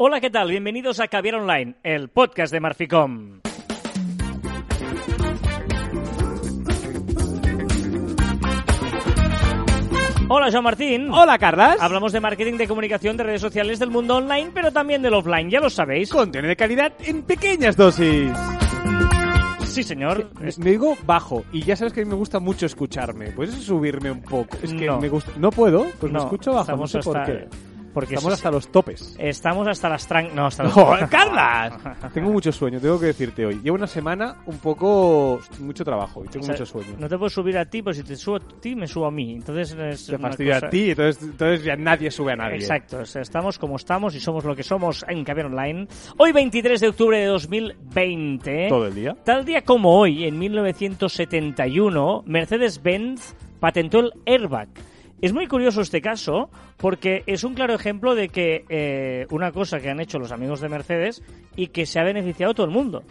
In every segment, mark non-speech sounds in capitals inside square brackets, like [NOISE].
Hola, ¿qué tal? Bienvenidos a Caviar Online, el podcast de Marficom. Hola, Joan Martín. Hola, Carlas. Hablamos de marketing, de comunicación, de redes sociales, del mundo online, pero también del offline, ya lo sabéis. Contenido de calidad en pequeñas dosis. Sí, señor. Me, me digo bajo y ya sabes que a mí me gusta mucho escucharme. ¿Puedes subirme un poco? Es que No. me gusta. No puedo, pues me No, escucho bajo. No sé por qué. Porque Estamos es- hasta los topes. Estamos hasta las tran... No, hasta los... [LAUGHS] ¡Oh, Carlas! [LAUGHS] tengo mucho sueño, tengo que decirte hoy. Llevo una semana un poco. mucho trabajo y tengo O sea, mucho sueño. No te puedo subir a ti, pues si te subo a ti, me subo a mí. Entonces es Te una fastidia cosa- a ti, entonces, entonces ya nadie sube a nadie. Exacto, o sea, estamos como estamos y somos lo que somos en Caviar Online. Hoy 23 de octubre de 2020. Todo el día. Tal día como hoy, en 1971, Mercedes-Benz patentó el airbag. Es muy curioso este caso porque es un claro ejemplo de que eh, una cosa que han hecho los amigos de Mercedes y que se ha beneficiado todo el mundo.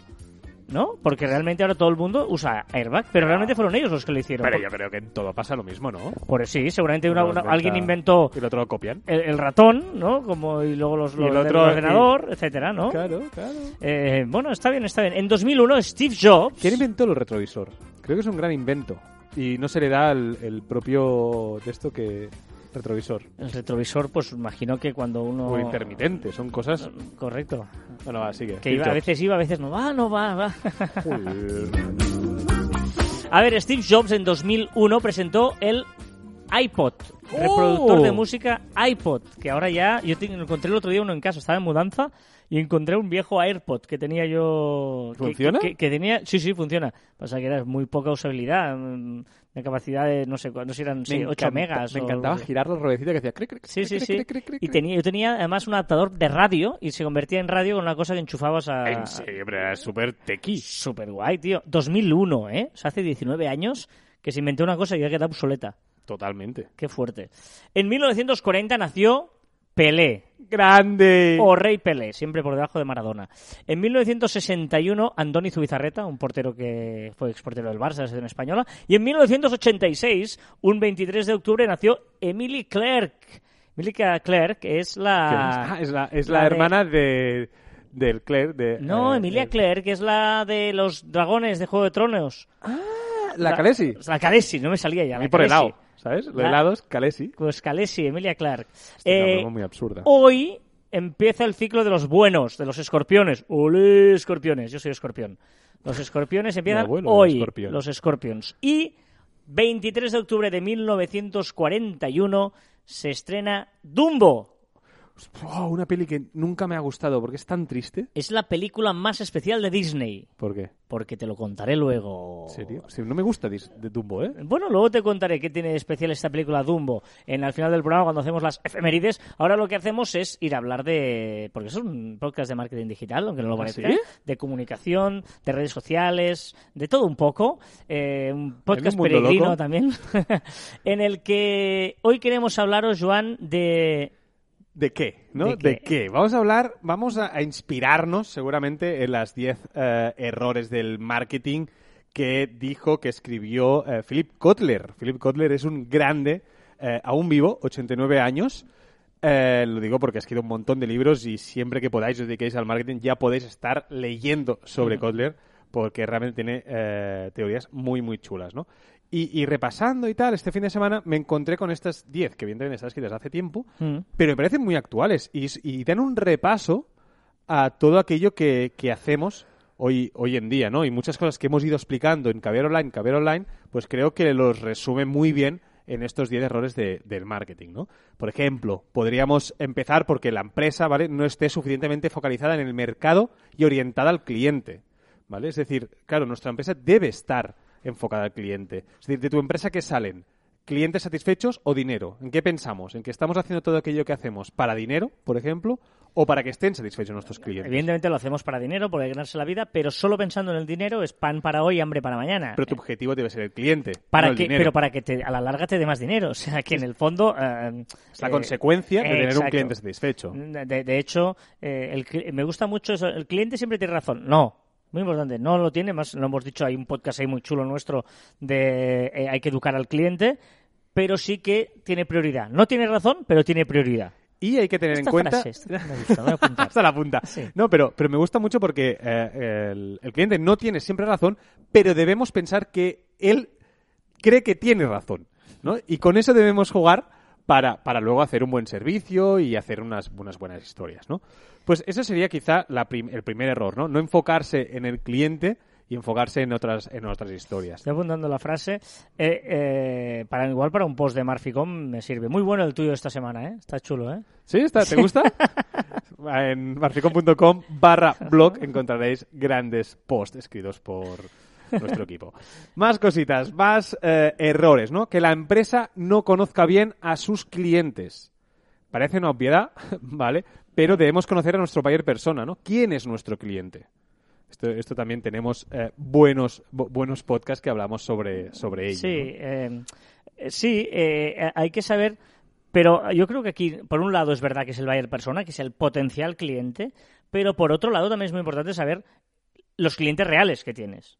¿No? Porque realmente ahora todo el mundo usa airbag, pero realmente fueron ellos los que lo hicieron. Pero yo creo que en todo pasa lo mismo, ¿no? por, sí, seguramente una- Uno una- inventa- alguien inventó Y el otro lo copian. el, el ratón, ¿no? Como y luego los, Y los el ordenador, etcétera, ¿no? Claro, claro. Eh, bueno, está bien, está bien. En 2001 Steve Jobs ¿Quién inventó el retrovisor? Creo que es un gran invento. Y no se le da el, el propio de esto que retrovisor. el retrovisor, pues imagino que cuando uno O intermitente, son cosas... correcto, Bueno, va, sigue. que iba, a veces iba, a veces no va, no va, va. A ver, Steve Jobs en 2001 presentó el iPod, ¡Oh! reproductor de música iPod, que ahora ya yo te- encontré el otro día uno en casa, estaba en mudanza y encontré un viejo AirPod que tenía yo que- ¿Funciona? Que, que tenía, sí, sí, funciona. Pasa que era muy poca usabilidad, mm, de capacidad de no sé, cu- no sé si eran sí, 8 encanta- megas. Me o- encantaba girar la ruedecita que hacía... cric, cric, Sí, sí, cric, sí. cric, cric, cric, Y tenía, yo tenía además un adaptador de radio y se convertía en radio con una cosa que enchufabas a... En serio, era súper tequi. Super guay, tío. 2001, ¿eh? O sea, hace 19 años que se inventó una cosa y ya queda obsoleta. Totalmente. Qué fuerte. En 1940 nació Pelé, ¡Grande! o Rey Pelé, siempre por debajo de Maradona. En 1961, Andoni Zubizarreta, un portero que fue exportero del Barça, de la selección española. Y en 1986, un 23 de octubre, nació Emily Clerk. Emily Clerk es ¿Qué la... es? Ah, es la, es la la hermana de... del Claire de... No, eh, Emilia eh, Clerk es la de los dragones de Juego de Tronos. La Calesi. La Calesi, no me salía ya. La mí por Khaleesi. helado, ¿sabes? Los La- helados, Calesi. Pues Calesi, Emilia Clark. Esta Eh, muy absurda. hoy empieza el ciclo de los buenos, de los escorpiones. ¡Olé, escorpiones! Yo soy escorpión. Los escorpiones empiezan abuelo hoy, escorpión. los scorpions. Y 23 de octubre de 1941 se estrena Dumbo. Oh, una peli que nunca me ha gustado porque es tan triste. Es la película más especial de Disney. ¿Por qué? Porque te lo contaré luego. ¿En serio? Sí, no me gusta de Dumbo, ¿eh? Bueno, luego te contaré qué tiene de especial esta película Dumbo en al final del programa cuando hacemos las efemérides. Ahora lo que hacemos es ir a hablar de porque es un podcast de marketing digital, aunque no lo ¿Ah, parezca, sí? de comunicación, de redes sociales, de todo un poco, eh, un podcast mundo peregrino loco. también, [LAUGHS] en el que hoy queremos hablaros, Joan, de ¿De qué? ¿no? ¿De ¿De qué? Vamos a hablar, vamos a, a inspirarnos seguramente en las 10 eh, errores del marketing que dijo, que escribió eh, Philip Kotler. Philip Kotler es un grande, eh, aún vivo, 89 años. Lo digo porque ha escrito un montón de libros y siempre que podáis os dediquéis al marketing ya podéis estar leyendo sobre Kotler porque realmente tiene teorías muy, muy chulas, ¿no? Y, y repasando y tal, este fin de semana me encontré con estas 10 que evidentemente están escritas hace tiempo, Mm. pero me parecen muy actuales y, y dan un repaso a todo aquello que, que hacemos hoy, hoy en día, ¿no? Y muchas cosas que hemos ido explicando en Caviar Online, Caviar Online, pues creo que los resume muy bien en estos 10 errores de- del marketing, ¿no? Por ejemplo, podríamos empezar porque la empresa, ¿vale? No esté suficientemente focalizada en el mercado y orientada al cliente, ¿vale? Es decir, claro, nuestra empresa debe estar enfocada al cliente. Es decir, de tu empresa, ¿qué salen? ¿Clientes satisfechos o dinero? ¿En qué pensamos? ¿En que estamos haciendo todo aquello que hacemos para dinero, por ejemplo? o para que estén satisfechos nuestros clientes. Evidentemente lo hacemos para dinero, por ganarse la vida, pero solo pensando en el dinero es pan para hoy, hambre para mañana. Pero tu objetivo debe ser el cliente. para no el dinero. pero para que te- a la larga te dé más dinero. [LAUGHS] O sea, que en el fondo... eh, Es la eh, consecuencia de tener un cliente satisfecho. De, de hecho, eh, el me gusta mucho eso. El cliente siempre tiene razón. No. Muy importante, no lo tiene, más lo hemos dicho, hay un podcast ahí muy chulo nuestro de eh, hay que educar al cliente, pero sí que tiene prioridad. No tiene razón, pero tiene prioridad. Y hay que tener Esta en cuenta... frase, esta me gusta, me voy a apuntar. [LAUGHS] Hasta la punta. Sí. No, pero, pero me gusta mucho porque eh, el, el cliente no tiene siempre razón, pero debemos pensar que él cree que tiene razón. ¿no? Y con eso debemos jugar para, para luego hacer un buen servicio y hacer unas, unas buenas historias. ¿no? Pues ese sería quizá la prim- el primer error, ¿no? No enfocarse en el cliente y enfocarse en otras, en otras historias. Estoy apuntando la frase. Eh, eh, para igual para un post de Marficom me sirve. Muy bueno el tuyo esta semana, ¿eh? Está chulo, ¿eh? ¿Sí? ¿Está- ¿Te gusta? [LAUGHS] en marficom.com barra blog encontraréis grandes posts escritos por nuestro equipo. Más cositas, más eh, errores, ¿no? Que la empresa no conozca bien a sus clientes. Parece una obviedad, [LAUGHS] ¿vale? Pero debemos conocer a nuestro buyer persona, ¿no? ¿Quién es nuestro cliente? Esto, esto también tenemos eh, buenos, bu- buenos podcasts que hablamos sobre, sobre ello. Sí, ¿no? eh, eh, sí, eh, hay que saber, pero yo creo que aquí, por un lado, es verdad que es el buyer persona, que es el potencial cliente, pero por otro lado también es muy importante saber los clientes reales que tienes.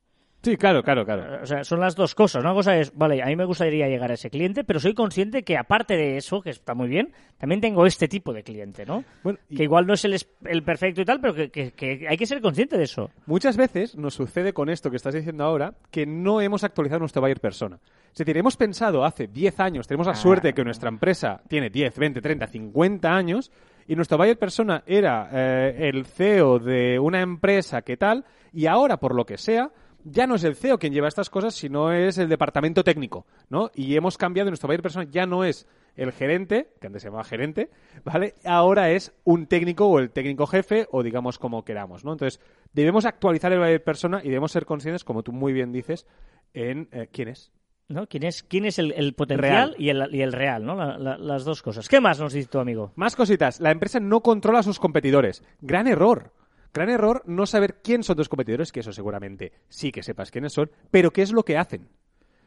Sí, claro, claro, claro. O sea, son las dos cosas. Una cosa es, vale, a mí me gustaría llegar a ese cliente, pero soy consciente que aparte de eso, que está muy bien, también tengo este tipo de cliente, ¿no? Bueno, y- Que igual no es el, el perfecto y tal, pero que, que- que hay que ser consciente de eso. Muchas veces nos sucede con esto que estás diciendo ahora que no hemos actualizado nuestro buyer persona. Es decir, hemos pensado hace 10 años, tenemos la Ah. suerte de que nuestra empresa tiene 10, 20, 30, 50 años y nuestro buyer persona era eh, el CEO de una empresa que tal y ahora, por lo que sea, ya no es el CEO quien lleva estas cosas, sino es el departamento técnico, ¿no? Y hemos cambiado, nuestro buyer persona ya no es el gerente, que antes se llamaba gerente, ¿vale? Ahora es un técnico o el técnico jefe o digamos como queramos, ¿no? Entonces, debemos actualizar el buyer persona y debemos ser conscientes, como tú muy bien dices, en eh, quién es. ¿no? ¿Quién es, quién es el, el potencial Real. Y, el, y el real, ¿no? La- la- las dos cosas. ¿Qué más nos dice tu amigo? Más cositas. La empresa no controla a sus competidores. Gran error. Gran error no saber quién son tus competidores, que eso seguramente sí que sepas quiénes son, pero qué es lo que hacen.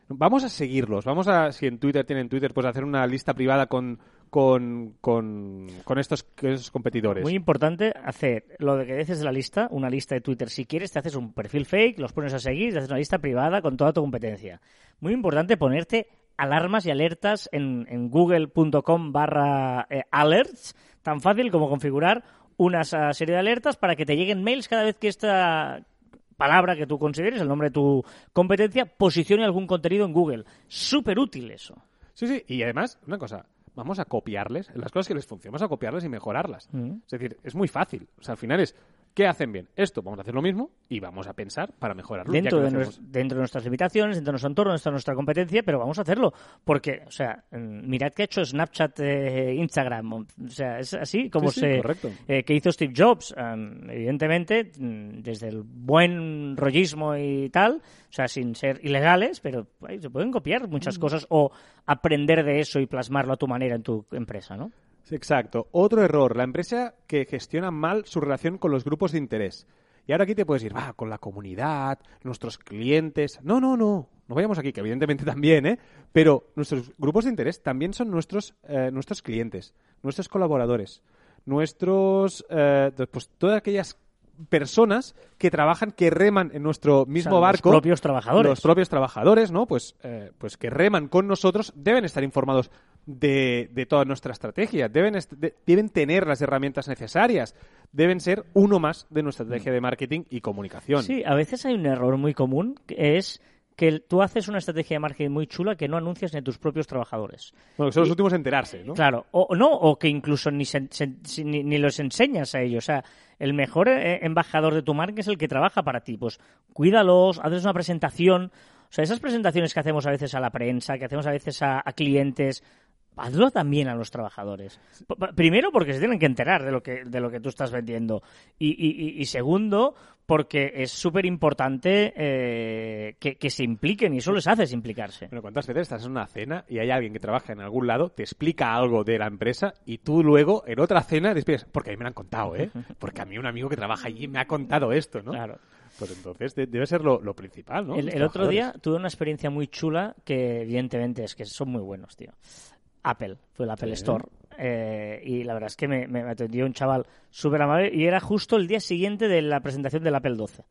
Vamos a seguirlos. Vamos a, si en Twitter tienen Twitter, pues hacer una lista privada con, con, con, estos, esos competidores. Muy importante hacer lo de que dices de la lista, una lista de Twitter. Si quieres, te haces un perfil fake, los pones a seguir, te haces una lista privada con toda tu competencia. Muy importante ponerte alarmas y alertas en, en google.com barra eh, alerts, tan fácil como configurar una serie de alertas para que te lleguen mails cada vez que esta palabra que tú consideres, el nombre de tu competencia, posicione algún contenido en Google. Súper útil eso. Sí, sí. Y además, una cosa, vamos a copiarles, las cosas que les funcionan, vamos a copiarles y mejorarlas. Mm. Es decir, es muy fácil. O sea, al final es, ¿qué hacen bien? Esto, vamos a hacer lo mismo y vamos a pensar para mejorarlo. dentro de, dentro nuestras limitaciones, dentro de nuestro entorno, dentro de nuestra competencia, pero vamos a hacerlo. Porque, o sea, mm, mirad que ha hecho Snapchat, eh, Instagram. O sea, es así como Sí, sí, se. correcto. eh, que hizo Steve Jobs. Um, evidentemente, mm, desde el buen rollismo y tal, o sea, sin ser ilegales, pero ay, se pueden copiar muchas Mm. cosas o aprender de eso y plasmarlo a tu manera en tu empresa, ¿no? Exacto. Otro error, la empresa que gestiona mal su relación con los grupos de interés. Y ahora aquí te puedes ir, va, con la comunidad, nuestros clientes. No, no, no. No vayamos aquí, que evidentemente [LAUGHS] también, ¿eh? Pero nuestros grupos de interés también son nuestros, eh, nuestros clientes, nuestros colaboradores, nuestros, eh, pues todas aquellas personas que trabajan, que reman en nuestro mismo O sea, barco. Los propios trabajadores. Los propios trabajadores, ¿no? Pues, eh, pues que reman con nosotros deben estar informados de, de toda nuestra estrategia, deben, est- de- deben tener las herramientas necesarias, deben ser uno más de nuestra estrategia de marketing y comunicación. Sí, a veces hay un error muy común que es que tú haces una estrategia de marketing muy chula que no anuncias ni a tus propios trabajadores. Bueno, que son los últimos en enterarse, ¿no? Claro, o no, o que incluso ni, se- ni, ni los enseñas a ellos. O sea, el mejor eh, embajador de tu marca es el que trabaja para ti. Pues cuídalos, hazles una presentación. O sea, esas presentaciones que hacemos a veces a la prensa, que hacemos a veces a, a clientes, hazlo también a los trabajadores. Primero porque se tienen que enterar de lo que, de lo que tú estás vendiendo. Y, segundo, porque es súper importante eh, que, se impliquen y eso les hace implicarse. Bueno, ¿cuántas veces estás en una cena y hay alguien que trabaja en algún lado, te explica algo de la empresa y tú luego en otra cena te porque a mí me lo han contado, ¿eh? [LAUGHS] Porque a mí un amigo que trabaja allí me ha contado esto, ¿no? Claro. Pues entonces debe ser lo, principal, ¿no? El, otro día tuve una experiencia muy chula que evidentemente es que son muy buenos, tío. Apple, fue el Apple Store. Eh, y la verdad es que me, atendió un chaval súper amable y era justo el día siguiente de la presentación del Apple 12,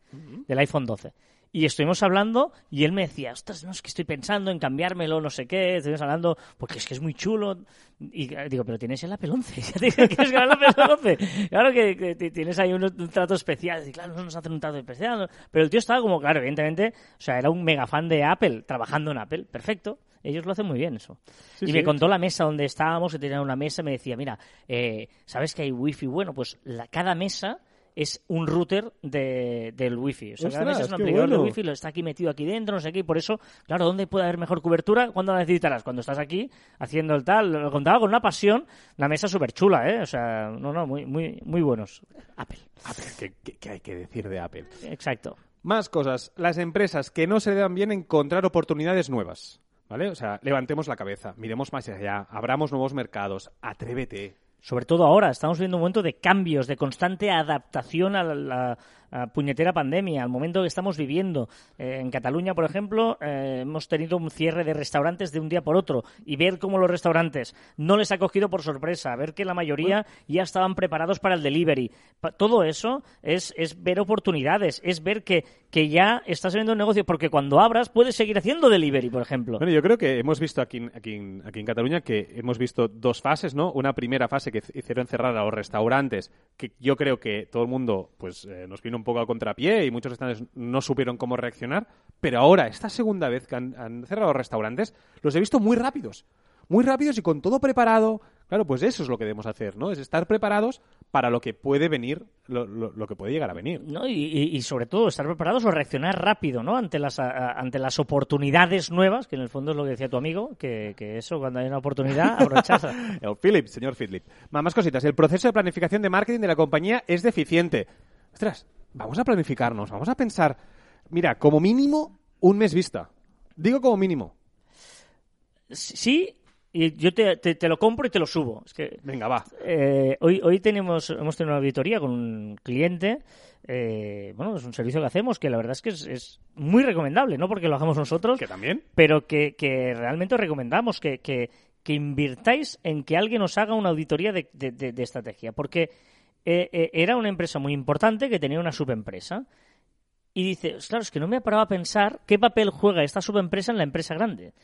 del iPhone 12. Y estuvimos hablando y él me decía, ostras, no, es que estoy pensando en cambiármelo, no sé qué, estuvimos hablando, porque es que es muy chulo. Y digo, pero tienes el Apple 11, [LAUGHS] ya te quieres ganar el Apple 11. Claro que, tienes ahí un, trato especial, y claro, no nos hacen un trato especial. Pero el tío estaba como, claro, evidentemente, o sea, era un mega fan de Apple, trabajando en Apple, perfecto. Ellos lo hacen muy bien eso. y me contó la mesa donde estábamos, que tenía una mesa, me decía, mira, eh, ¿sabes que hay wifi? Bueno, pues la, cada mesa es un router de, del wifi. O sea, cada mesa es un amplificador de wifi, lo está aquí metido aquí dentro, no sé qué, y por eso, claro, ¿dónde puede haber mejor cobertura? ¿Cuándo la necesitarás? Cuando estás aquí haciendo el tal. Lo contaba con una pasión, la mesa súper chula, ¿eh? O sea, no, no, muy, muy, muy buenos. Apple. Apple, ¿qué, hay que decir de Apple? Exacto. Más cosas. Las empresas que no se le dan bien encontrar oportunidades nuevas. ¿Vale? O sea, levantemos la cabeza, miremos más allá, abramos nuevos mercados, atrévete. Sobre todo ahora, estamos viviendo un momento de cambios, de constante adaptación a la, puñetera pandemia, al momento que estamos viviendo. Eh, en Cataluña, por ejemplo, eh, hemos tenido un cierre de restaurantes de un día por otro y ver cómo los restaurantes no les ha cogido por sorpresa, ver que la mayoría ya estaban preparados para el delivery. todo eso es, es ver oportunidades, es ver que, que ya estás viendo un negocio, porque cuando abras puedes seguir haciendo delivery, por ejemplo. Bueno, yo creo que hemos visto aquí, aquí, aquí en Cataluña que hemos visto dos fases, ¿no? Una primera fase que hicieron cerrar a los restaurantes, que yo creo que todo el mundo pues eh, nos vino un poco al contrapié y muchos restaurantes no supieron cómo reaccionar. Pero ahora, esta segunda vez que han, cerrado restaurantes, los he visto muy rápidos. Muy rápidos y con todo preparado. Claro, pues eso es lo que debemos hacer, ¿no? Es estar preparados para lo que puede venir, lo, que puede llegar a venir. ¿No? Y, sobre todo estar preparados o reaccionar rápido, ¿no? Ante las, ante las oportunidades nuevas, que en el fondo es lo que decía tu amigo, que, eso cuando hay una oportunidad, [LAUGHS] rechaza. el [LAUGHS] Philip, señor Philip. Más cositas. El proceso de planificación de marketing de la compañía es deficiente. Ostras, vamos a planificarnos, vamos a pensar, mira, como mínimo un mes vista. Digo como mínimo. Sí, y yo te, te, lo compro y te lo subo. Es que, Venga, va. Eh, hoy, hoy tenemos, hemos tenido una auditoría con un cliente. Eh, bueno, es un servicio que hacemos que la verdad es que es, muy recomendable, no porque lo hagamos nosotros. Que también. Pero que, que realmente os recomendamos que, que, que, invirtáis en que alguien os haga una auditoría de, de, de estrategia. Porque eh, eh, era una empresa muy importante que tenía una subempresa. Y dice, claro, es que no me ha parado a pensar qué papel juega esta subempresa en la empresa grande.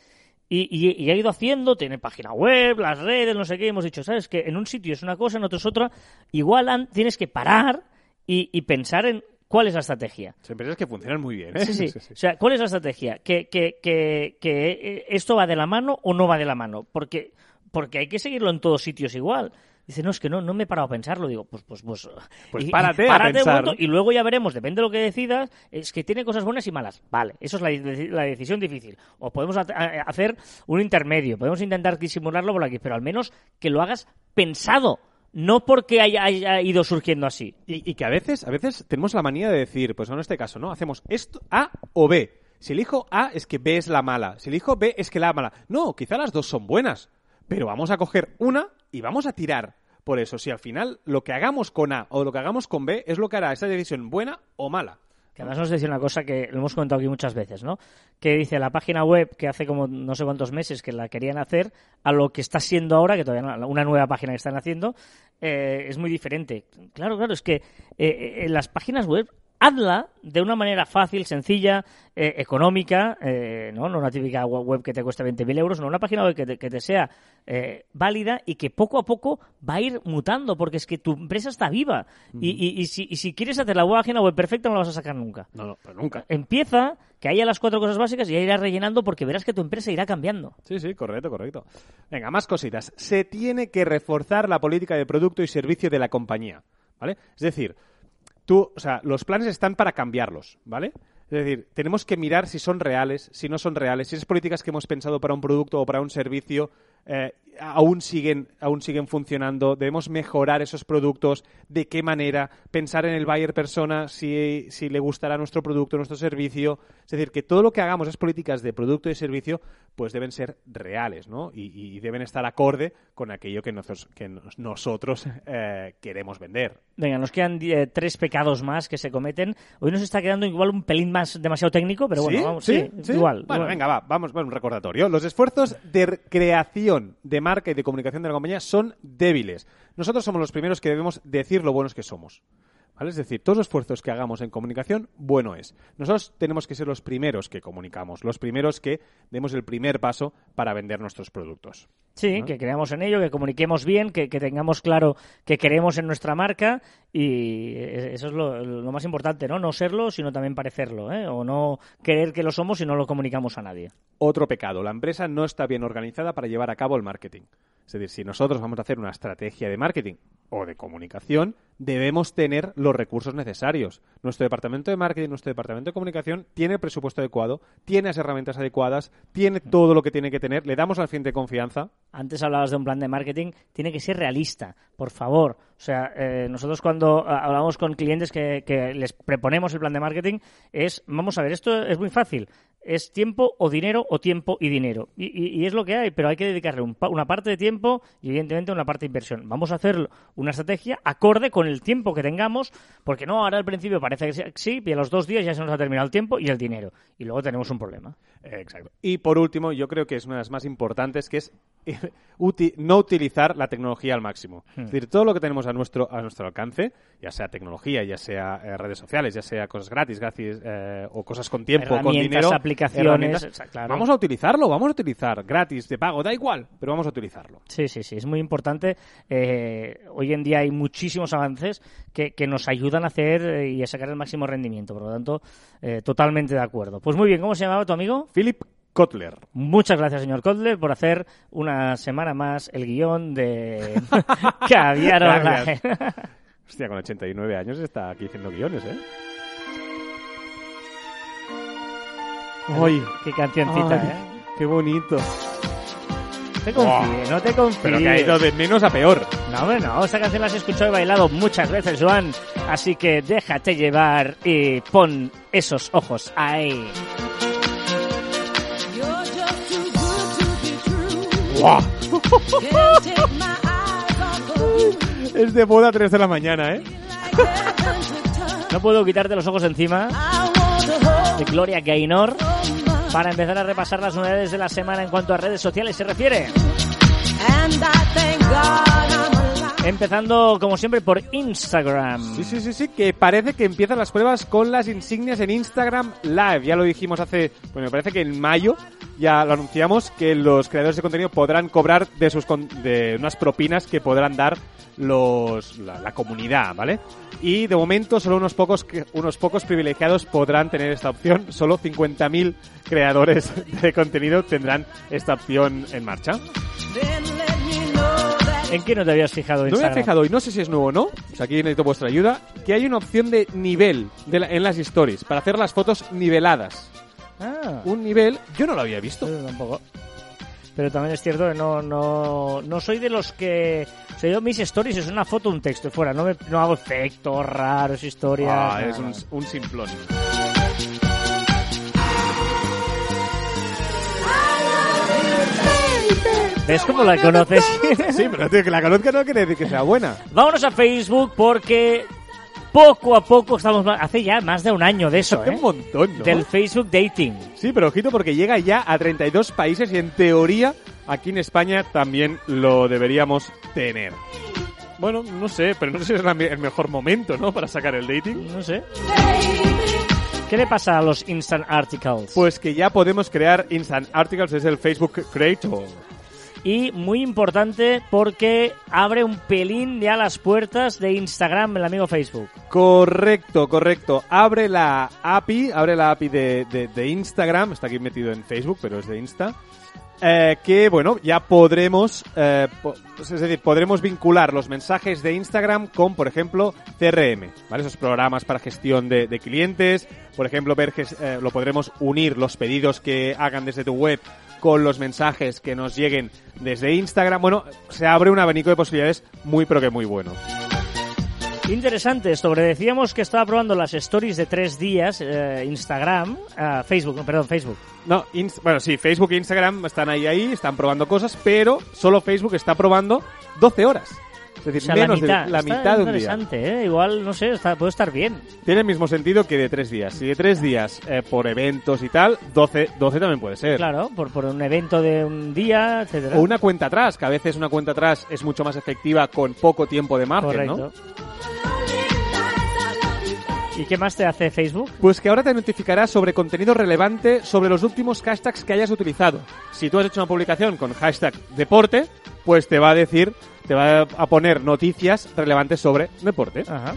Y, ha ido haciendo, tiene página web, las redes, no sé qué. Hemos dicho, ¿sabes? Que en un sitio es una cosa, en otro es otra. Igual tienes que parar y, pensar en cuál es la estrategia. Son empresas que funcionan muy bien, ¿eh? [LAUGHS] Sí, sí. O sea, ¿cuál es la estrategia? ¿Que, que, que, que esto va de la mano o no va de la mano? Porque, porque hay que seguirlo en todos sitios igual. Dice, no, es que no, no me he parado a pensarlo. Digo, pues, pues, pues. Pues párate, a pensar. y luego ya veremos, depende de lo que decidas, es que tiene cosas buenas y malas. Vale, eso es la, decisión difícil. O podemos hacer un intermedio, podemos intentar disimularlo por aquí, pero al menos que lo hagas pensado no porque haya, ido surgiendo así. Y, que a veces, a veces tenemos la manía de decir, pues en este caso, ¿no? Hacemos esto A o B. Si elijo A es que B es la mala. Si elijo B es que la mala. No, quizá las dos son buenas. Pero vamos a coger una y vamos a tirar por eso. Si al final lo que hagamos con A o lo que hagamos con B es lo que hará esa decisión buena o mala. Que además nos dice una cosa que lo hemos comentado aquí muchas veces, ¿no? Que dice la página web que hace como no sé cuántos meses que la querían hacer a lo que está siendo ahora, que todavía no, una nueva página que están haciendo, eh, es muy diferente. Claro, claro, es que eh, en las páginas web hazla de una manera fácil, sencilla, eh, económica, eh, ¿no? no una típica web que te cueste 20.000 euros, no una página web que te, sea eh, válida y que poco a poco va a ir mutando, porque es que tu empresa está viva. y, y, si, y, si, quieres hacer la página web perfecta, no la vas a sacar nunca. No, no, pero nunca. Empieza, que haya las cuatro cosas básicas y ya irás rellenando porque verás que tu empresa irá cambiando. Sí, sí, correcto, correcto. Venga, más cositas. Se tiene que reforzar la política de producto y servicio de la compañía, ¿vale? Es decir, tú, o sea, los planes están para cambiarlos, ¿vale? Es decir, tenemos que mirar si son reales, si no son reales, si esas políticas que hemos pensado para un producto o para un servicio eh, aún siguen, aún siguen funcionando, debemos mejorar esos productos, de qué manera, pensar en el buyer persona, si, si le gustará nuestro producto, nuestro servicio. Es decir, que todo lo que hagamos, es políticas de producto y servicio, pues deben ser reales, ¿no? Y, y deben estar acorde con aquello que, nosotros, que nosotros eh, queremos vender. Venga, nos quedan eh, tres pecados más que se cometen. Hoy nos está quedando igual un pelín más demasiado técnico, pero bueno, ¿Sí? vamos, ¿Sí? sí, ¿Sí? igual. Bueno, igual. venga, va, vamos, bueno, un recordatorio. Los esfuerzos de creación de marca y de comunicación de la compañía son débiles. Nosotros somos los primeros que debemos decir lo buenos que somos. ¿Vale? Es decir, todos los esfuerzos que hagamos en comunicación, bueno es. Nosotros tenemos que ser los primeros que comunicamos, los primeros que demos el primer paso para vender nuestros productos. Sí, que creamos en ello, que comuniquemos bien, que, que tengamos claro que queremos en nuestra marca y e- eso es lo, lo más importante, ¿no? No serlo, sino también parecerlo, ¿eh? O no creer que lo somos y no lo comunicamos a nadie. Otro pecado, la empresa no está bien organizada para llevar a cabo el marketing. Es decir, si nosotros vamos a hacer una estrategia de marketing o de comunicación, debemos tener los recursos necesarios. Nuestro departamento de marketing, nuestro departamento de comunicación tiene el presupuesto adecuado, tiene las herramientas adecuadas, tiene todo lo que tiene que tener, le damos al de confianza. Antes hablabas de un plan de marketing, tiene que ser realista, por favor. O sea, eh, nosotros cuando ah, hablamos con clientes que, que les proponemos el plan de marketing es, vamos a ver, esto es muy fácil. Es tiempo o dinero o tiempo y dinero. Y, y- y es lo que hay, pero hay que dedicarle un una parte de tiempo y evidentemente una parte de inversión. Vamos a hacer una estrategia acorde con el tiempo que tengamos, porque no, ahora al principio parece que sí- y a los dos días ya se nos ha terminado el tiempo y el dinero. Y luego tenemos un problema. Exacto. Y por último, yo creo que es una de las más importantes, que es [LAUGHS] no utilizar la tecnología al máximo. Es decir, todo lo que tenemos a nuestro, a nuestro alcance, ya sea tecnología, ya sea eh, redes sociales, ya sea cosas gratis, gratis eh, o cosas con tiempo, con dinero, aplicaciones, claro. vamos a utilizarlo, vamos a utilizar gratis, de pago, da igual, pero vamos a utilizarlo. Sí, sí, sí, es muy importante. Eh, hoy en día hay muchísimos avances que, que nos ayudan a hacer eh, y a sacar el máximo rendimiento. Por lo tanto, eh, totalmente de acuerdo. Pues muy bien, ¿cómo se llamaba tu amigo? Philip Kotler. Muchas gracias, señor Kotler, por hacer una semana más el guion de [LAUGHS] Caviar Online. Hostia, con 89 años está aquí haciendo guiones, ¿eh? ¡Ay! Qué cancioncita, Ay, ¿eh? ¡Qué bonito! No te confíes, no te confíes. Pero que ha ido de menos a peor. No, hombre, no. Esta canción la has escuchado y bailado muchas veces, Joan. Así que déjate llevar y pon esos ojos ahí. [LAUGHS] Es de boda a 3 de la mañana, ¿eh? [LAUGHS] No puedo quitarte los ojos encima de Gloria Gaynor para empezar a repasar las novedades de la semana en cuanto a redes sociales se refiere. and I thank God I'm. Empezando, como siempre, por Instagram. Sí, sí, sí, sí, que parece que empiezan las pruebas con las insignias en Instagram Live. Ya lo dijimos hace, bueno, me parece que en mayo ya lo anunciamos que los creadores de contenido podrán cobrar de sus con- de unas propinas que podrán dar los la, la comunidad, ¿vale? Y de momento solo unos pocos unos pocos privilegiados podrán tener esta opción. Solo 50.000 creadores [LAUGHS] de contenido tendrán esta opción en marcha. ¿En qué no te habías fijado en No me he Instagram? fijado y no sé si es nuevo o no, o sea, aquí necesito vuestra ayuda, que hay una opción de nivel de la- en las stories para hacer las fotos niveladas. Ah, Un nivel, yo no lo había visto. yo tampoco. Pero también es cierto que no, no, no soy de los que... O sea, yo mis stories es una foto, un texto y fuera. No, me, no hago efectos raros, historias... Ah, es un, un simplón. ¿Ves cómo la conoces? [LAUGHS] Sí, pero que la conozca no quiere decir que sea buena. Vámonos a Facebook porque poco a poco estamos... Hace ya más de un año de eso, Hace ¿eh? un montón, ¿no? Del Facebook Dating. Sí, pero ojito porque llega ya a 32 países y en teoría aquí en España también lo deberíamos tener. Bueno, no sé, pero no sé si es el mejor momento, ¿no? Para sacar el dating. No sé. ¿Qué le pasa a los Instant Articles? Pues que ya podemos crear Instant Articles desde el Facebook Creator. Y muy importante porque abre un pelín ya las puertas de Instagram, el amigo Facebook. Correcto, correcto. Abre la API, abre la API de, de- Instagram, está aquí metido en Facebook, pero es de Insta. eh, que bueno, ya podremos, eh, po- es decir, podremos vincular los mensajes de Instagram con, por ejemplo, CRM, ¿vale? Esos programas para gestión de, clientes, por ejemplo, ver eh, lo podremos unir los pedidos que hagan desde tu web con los mensajes que nos lleguen desde Instagram. Bueno, se abre un abanico de posibilidades muy pero que muy bueno. Interesante esto, porque decíamos que estaba probando las stories de tres días, eh, Instagram, ah, Facebook, perdón, Facebook. No, bueno, sí, Facebook e Instagram están ahí ahí, están probando cosas, pero solo Facebook está probando 12 horas. O decir, sea, menos la mitad. de la Está mitad de un día. interesante, ¿eh? Igual, no sé, está, puede estar bien. Tiene el mismo sentido que de tres días. Si de tres días eh, por eventos y tal, 12, 12 también puede ser. Claro, por, por un evento de un día, etcétera. O una cuenta atrás, que a veces una cuenta atrás es mucho más efectiva con poco tiempo de margen, ¿no? Correcto. ¿Y qué más te hace Facebook? Pues que ahora te notificará sobre contenido relevante sobre los últimos hashtags que hayas utilizado. Si tú has hecho una publicación con hashtag deporte, pues te va a decir, te va a poner noticias relevantes sobre deporte. Ajá.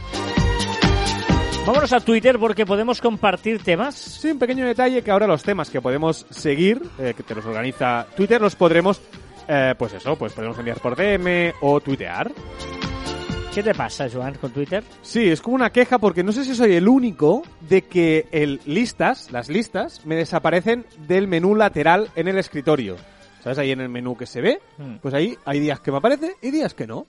Vámonos a Twitter porque podemos compartir temas. Sí, un pequeño detalle que ahora los temas que podemos seguir, eh, que te los organiza Twitter, los podremos, eh, pues eso, pues podemos enviar por DM o tuitear. ¿Qué te pasa, Joan, con Twitter? Sí, es como una queja porque no sé si soy el único de que el listas, las listas, me desaparecen del menú lateral en el escritorio. ¿Sabes? Ahí en el menú que se ve, Hmm. pues ahí hay días que me aparece y días que no.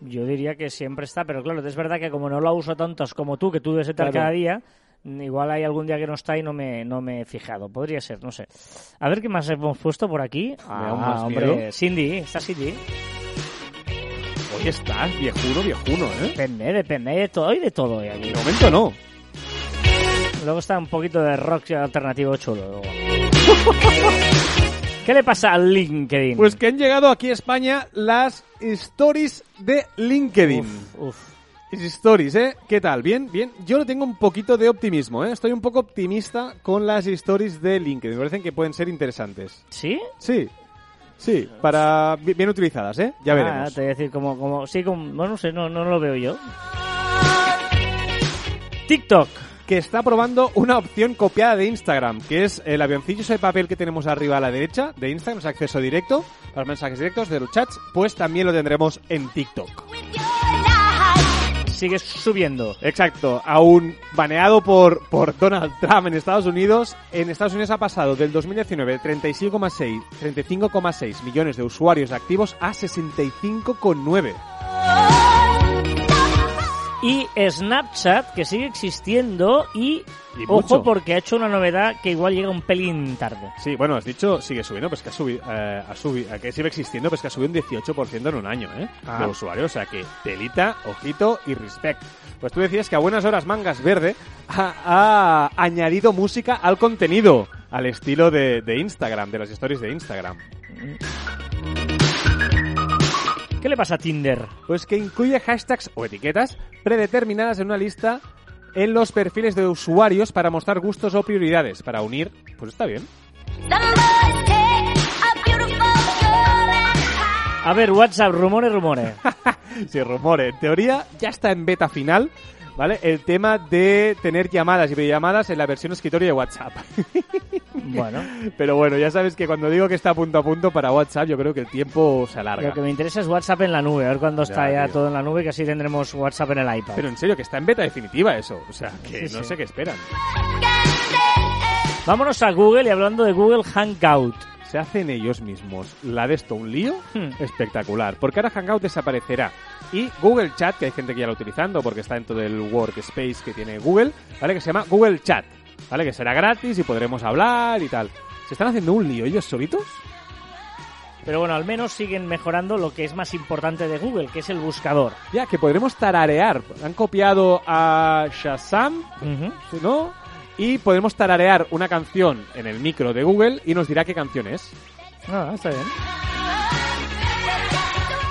Yo diría que siempre está, pero claro, es verdad que como no lo uso tantos como tú, que tú debes estar Claro. cada día, mm, igual hay algún día que no está y no me, no me he fijado. Podría ser, no sé. A ver qué más hemos puesto por aquí. Ah, hombre, miedo. Cindy, está Cindy. Hoy estás, viejuno, viejuno, ¿eh? Depende, depende, de todo, hay de todo hoy aquí. De momento no. Luego está un poquito de rock alternativo chulo. luego. [LAUGHS] ¿Qué le pasa al LinkedIn? Pues que han llegado aquí a España las stories de LinkedIn. Uf, uf. Stories, ¿eh? ¿Qué tal? ¿Bien? Bien. Yo le tengo un poquito de optimismo, ¿eh? Estoy un poco optimista con las stories de LinkedIn. Me parecen que pueden ser interesantes. ¿Sí? Sí. Sí, para bi- bien utilizadas, ¿eh? Ya Ah, veremos. te voy a decir, como, como, sí, como, bueno, no sé, no, no lo veo yo. TikTok. Que está probando una opción copiada de Instagram, que es el avioncillo ese de papel que tenemos arriba a la derecha de Instagram, es acceso directo los mensajes directos de los chats, pues también lo tendremos en TikTok. Sigue subiendo. Exacto, aún baneado por, por Donald Trump en Estados Unidos, en Estados Unidos ha pasado del 2019 de 35,6 35,6 millones de usuarios activos a 65,9. Y Snapchat, que sigue existiendo y, Y ojo, porque ha hecho una novedad que igual llega un pelín tarde. Sí, bueno, has dicho sigue subiendo, pues que ha subido, eh, ha subido, que sigue existiendo, pues que ha subido un 18% en un año, ¿eh? Ah. De usuarios, o sea que telita, ojito y respect. Pues tú decías que a buenas horas Mangas Verde ha, ha añadido música al contenido, al estilo de, de Instagram, de las stories de Instagram. ¿Qué le pasa a Tinder? Pues que incluye hashtags o etiquetas predeterminadas en una lista en los perfiles de usuarios para mostrar gustos o prioridades, para unir, pues está bien. A ver, WhatsApp, rumores, rumores. [LAUGHS] Sí, rumores. En teoría ya está en beta final, ¿vale? El tema de tener llamadas y videollamadas en la versión escritorio de WhatsApp. [LAUGHS] bueno, [LAUGHS] Pero bueno, ya sabes que cuando digo que está punto a punto para WhatsApp, yo creo que el tiempo se alarga. lo que me interesa es WhatsApp en la nube. A ver cuándo está Ya, todo en la nube, que así tendremos WhatsApp en el iPad. Pero en serio, que está en beta definitiva eso. O sea, que Sí, no sí. sé qué esperan. Vámonos a Google y hablando de Google Hangout. Se hacen ellos mismos la de esto un lío Hmm. espectacular. Porque ahora Hangout desaparecerá. Y Google Chat, que hay gente que ya lo está utilizando porque está dentro del workspace que tiene Google, ¿vale? Que se llama Google Chat, ¿vale? Que será gratis y podremos hablar y tal. ¿Se están haciendo un lío ellos solitos? Pero bueno, al menos siguen mejorando lo que es más importante de Google, que es el buscador. Ya, que podremos tararear. Han copiado a Shazam, Ujú. ¿no? Y podemos tararear una canción en el micro de Google y nos dirá qué canción es. Ah, está bien.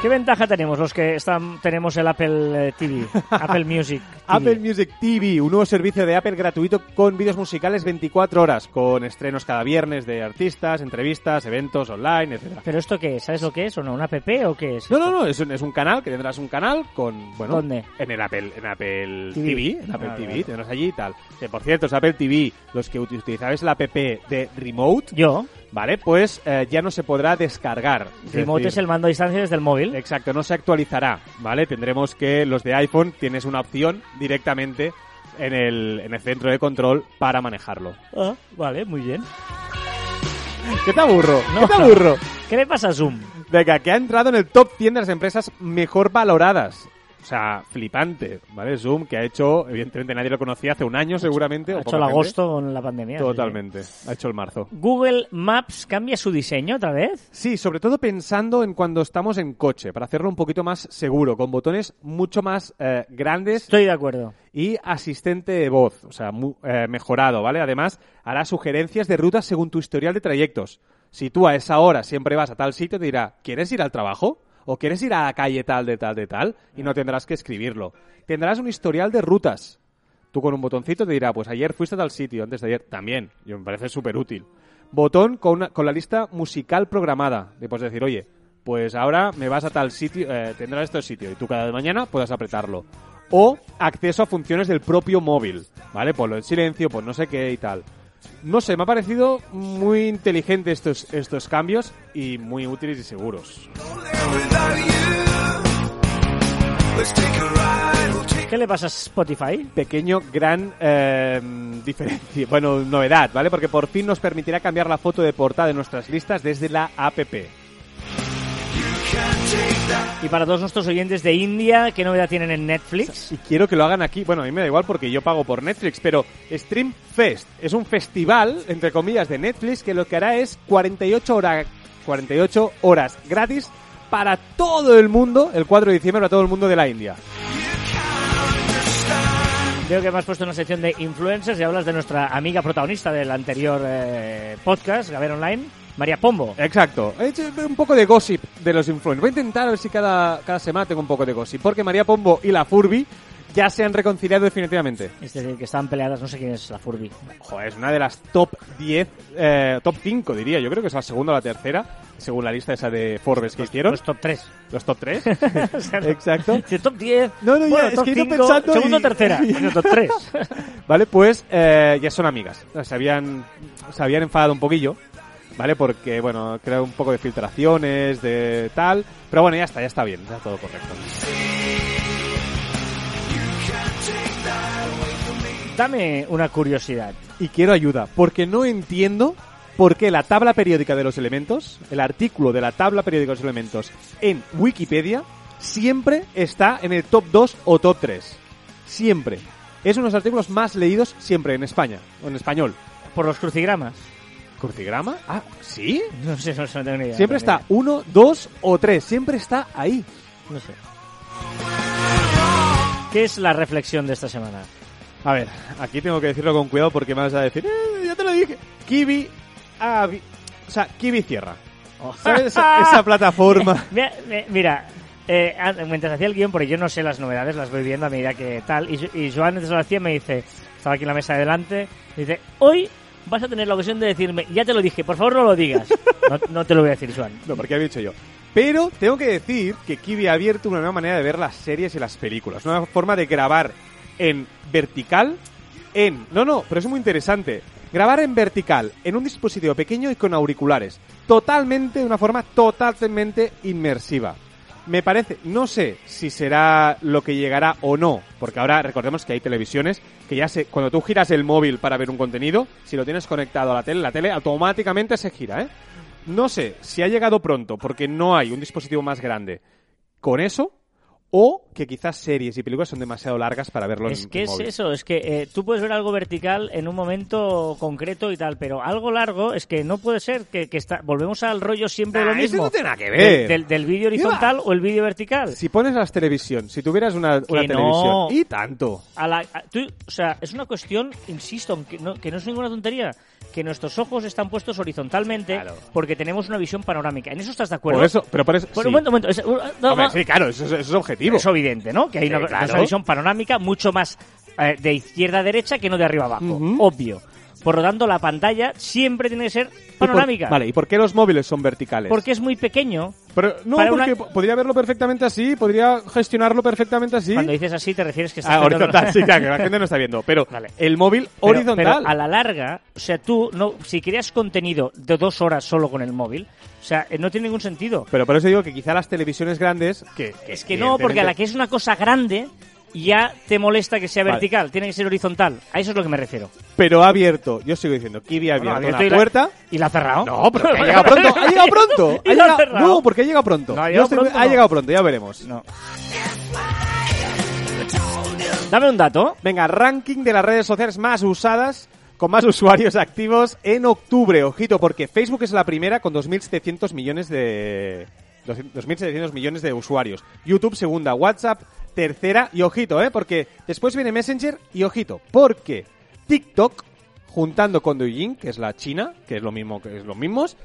¿Qué ventaja tenemos los que están, tenemos el Apple eh, TV? [LAUGHS] Apple Music. TV? Apple Music TV, un nuevo servicio de Apple gratuito con vídeos musicales 24 horas, con estrenos cada viernes de artistas, entrevistas, eventos online, etcétera. ¿Pero esto qué es? ¿Sabes lo que es o no? ¿Un app o qué es? No, no, no, es un, es un canal que tendrás un canal con, bueno, ¿Dónde? en el Apple, en Apple TV. TV, en Apple Ah, TV, tendrás allí y tal. Que por cierto, es Apple TV, los que uti- utilizabais la app de Remote, Yo. ¿Vale? Pues eh, ya no se podrá descargar. Es Remote decir, es el mando a distancia desde el móvil. Exacto, no se actualizará, ¿vale? Tendremos que los de iPhone tienes una opción directamente en el, en el centro de control para manejarlo. Ah, vale, muy bien. ¿Qué te aburro? No, ¿Qué te aburro? ¿Qué le pasa a Zoom? Venga, que ha entrado en el top 100 de las empresas mejor valoradas. O sea, flipante, ¿vale? Zoom, que ha hecho, evidentemente nadie lo conocía hace un año seguramente. Ha o hecho el gente. agosto con la pandemia. sí. Totalmente, ha hecho el marzo. Google Maps cambia su diseño otra vez. Sí, sobre todo pensando en cuando estamos en coche, para hacerlo un poquito más seguro, con botones mucho más eh, grandes Estoy de acuerdo. y asistente de voz, o sea, mu- eh, mejorado, ¿vale? Además, hará sugerencias de rutas según tu historial de trayectos. Si tú a esa hora siempre vas a tal sitio, te dirá, ¿quieres ir al trabajo? ¿O quieres ir a la calle tal, de tal, de tal? Y no tendrás que escribirlo. Tendrás un historial de rutas. Tú con un botoncito te dirá, pues ayer fuiste a tal sitio, antes de ayer también. Y me parece súper útil. Botón con, una- con la lista musical programada. Le puedes decir, oye, pues ahora me vas a tal sitio, eh, tendrás este sitio. Y tú cada mañana puedas apretarlo. O acceso a funciones del propio móvil. ¿Vale? Ponlo en silencio, pues no sé qué y tal. No sé, me ha parecido muy inteligente estos, estos cambios y muy útiles y seguros. ¿Qué le pasa a Spotify? pequeño, gran eh, diferencia, bueno, novedad, ¿vale? Porque por fin nos permitirá cambiar la foto de portada de nuestras listas desde la app. Y para todos nuestros oyentes de India, ¿qué novedad tienen en Netflix? Y quiero que lo hagan aquí, bueno, a mí me da igual porque yo pago por Netflix, pero Stream Fest es un festival, entre comillas, de Netflix que lo que hará es 48, hora- 48 horas gratis para todo el mundo, el 4 de diciembre, para todo el mundo de la India. Veo que me has puesto una sección de influencers y hablas de nuestra amiga protagonista del anterior eh, podcast, Gaber Online, María Pombo. Exacto. He hecho un poco de gossip de los influencers. Voy a intentar a ver si cada, cada semana tengo un poco de gossip. Porque María Pombo y la Furby ya se han reconciliado definitivamente. Es decir, que están peleadas, no sé quién es la Furby. Joder, es una de las top 10, eh, top 5 diría. Yo creo que es la segunda o la tercera, según la lista esa de Forbes que hicieron. Los top 3. Los top 3. [LAUGHS] Exacto. [LAUGHS] top 10. No, no, ya, bueno, es top que he ido 5, pensando Segundo y- tercera. [LAUGHS] Bueno, top 3. Vale, pues eh, ya son amigas. Se habían, se habían enfadado un poquillo. ¿Vale? Porque, bueno, creo un poco de filtraciones, de tal. Pero bueno, ya está, ya está bien, está todo correcto. Dame una curiosidad. y quiero ayuda, porque no entiendo por qué la tabla periódica de los elementos, el artículo de la tabla periódica de los elementos en Wikipedia, siempre está en el top 2 o top 3. Siempre. Es uno de los artículos más leídos siempre en España, o en español. Por los crucigramas. ¿Crucigrama? Ah, ¿sí? No sé, no, no tengo ni idea. Siempre está 1, 2 o 3. Siempre está ahí. No sé. ¿Qué es la reflexión de esta semana? A ver, aquí tengo que decirlo con cuidado porque me vas a decir, "Eh, ya te lo dije. Kiwi, ah, vi- o sea, Kiwi cierra. ¿Sabes? Esa, esa plataforma. [LAUGHS] Mira, mi- mira, eh, mientras hacía el guion, porque yo no sé las novedades, las voy viendo a medida que tal, y, y Joan antes lo hacía me dice, estaba aquí en la mesa de delante, me dice, hoy vas a tener la ocasión de decirme, ya te lo dije, por favor no lo digas. No, te lo voy a decir, Joan. No, porque había dicho yo. Pero tengo que decir que Kiwi ha abierto una nueva manera de ver las series y las películas. Una forma de grabar en vertical, en... No, no, pero es muy interesante. Grabar en vertical, en un dispositivo pequeño y con auriculares. Totalmente, de una forma totalmente inmersiva. Me parece, no sé si será lo que llegará o no, porque ahora recordemos que hay televisiones que ya se, cuando tú giras el móvil para ver un contenido, si lo tienes conectado a la tele, la tele automáticamente se gira, ¿eh? No sé si ha llegado pronto porque no hay un dispositivo más grande con eso o que quizás series y películas son demasiado largas para verlo Es en que es móvil. eso, es que eh, tú puedes ver algo vertical en un momento concreto y tal, pero algo largo es que no puede ser que, que está, volvemos al rollo siempre de Ah, lo eso mismo. no tiene nada que ver. Del, del vídeo horizontal o el vídeo vertical. Si pones las televisión, si tuvieras una, una Que no. televisión y tanto. A la, a- tú- o sea, es una cuestión, insisto, aunque no, que no es ninguna tontería, que nuestros ojos están puestos horizontalmente Claro. porque tenemos una visión panorámica. ¿En eso estás de acuerdo? Por eso, pero por eso Bueno, sí. un momento, un momento. Es, uh, no, Hombre, no, sí, claro, eso, es- eso es objetivo. es evidente, ¿no? Que hay Sí, una, claro. una visión panorámica mucho más eh, de izquierda a derecha que no de arriba a abajo. Obvio. Por lo tanto, la pantalla siempre tiene que ser ¿Y por- panorámica. vale, ¿y por qué los móviles son verticales? Porque es muy pequeño. Pero, no, porque una- podría verlo perfectamente así, podría gestionarlo perfectamente así. Cuando dices así, te refieres que estás Ah, horizontal, sí, claro, que la gente no está viendo. Pero Vale. el móvil Pero- horizontal. Pero a la larga, o sea, tú, no, si creas contenido de dos horas solo con el móvil, o sea, eh, no tiene ningún sentido. Pero por eso digo que quizá las televisiones grandes. Que, Es que no, porque a la que es una cosa grande, ya te molesta que sea Vale. vertical, tiene que ser horizontal. A eso es lo que me refiero. Pero ha abierto, yo sigo diciendo, Kiwi ha Bueno, abierto una la- puerta. ¿Y la ha cerrado? No, pero que ha [LAUGHS] llegado pronto, ha llegado pronto. [LAUGHS] No, porque ha llegado pronto. No, ha llegado estoy- pronto, ha llegado pronto, ya veremos. No. Dame un dato. Venga, ranking de las redes sociales más usadas con más [LAUGHS] usuarios activos en octubre. Ojito, porque Facebook es la primera con 2.700 millones de... 2.700 millones de usuarios. YouTube segunda, WhatsApp tercera y ojito, ¿eh? Porque después viene Messenger y ojito, porque TikTok, juntando con Douyin, que es la China, que es lo mismo que es los mismos,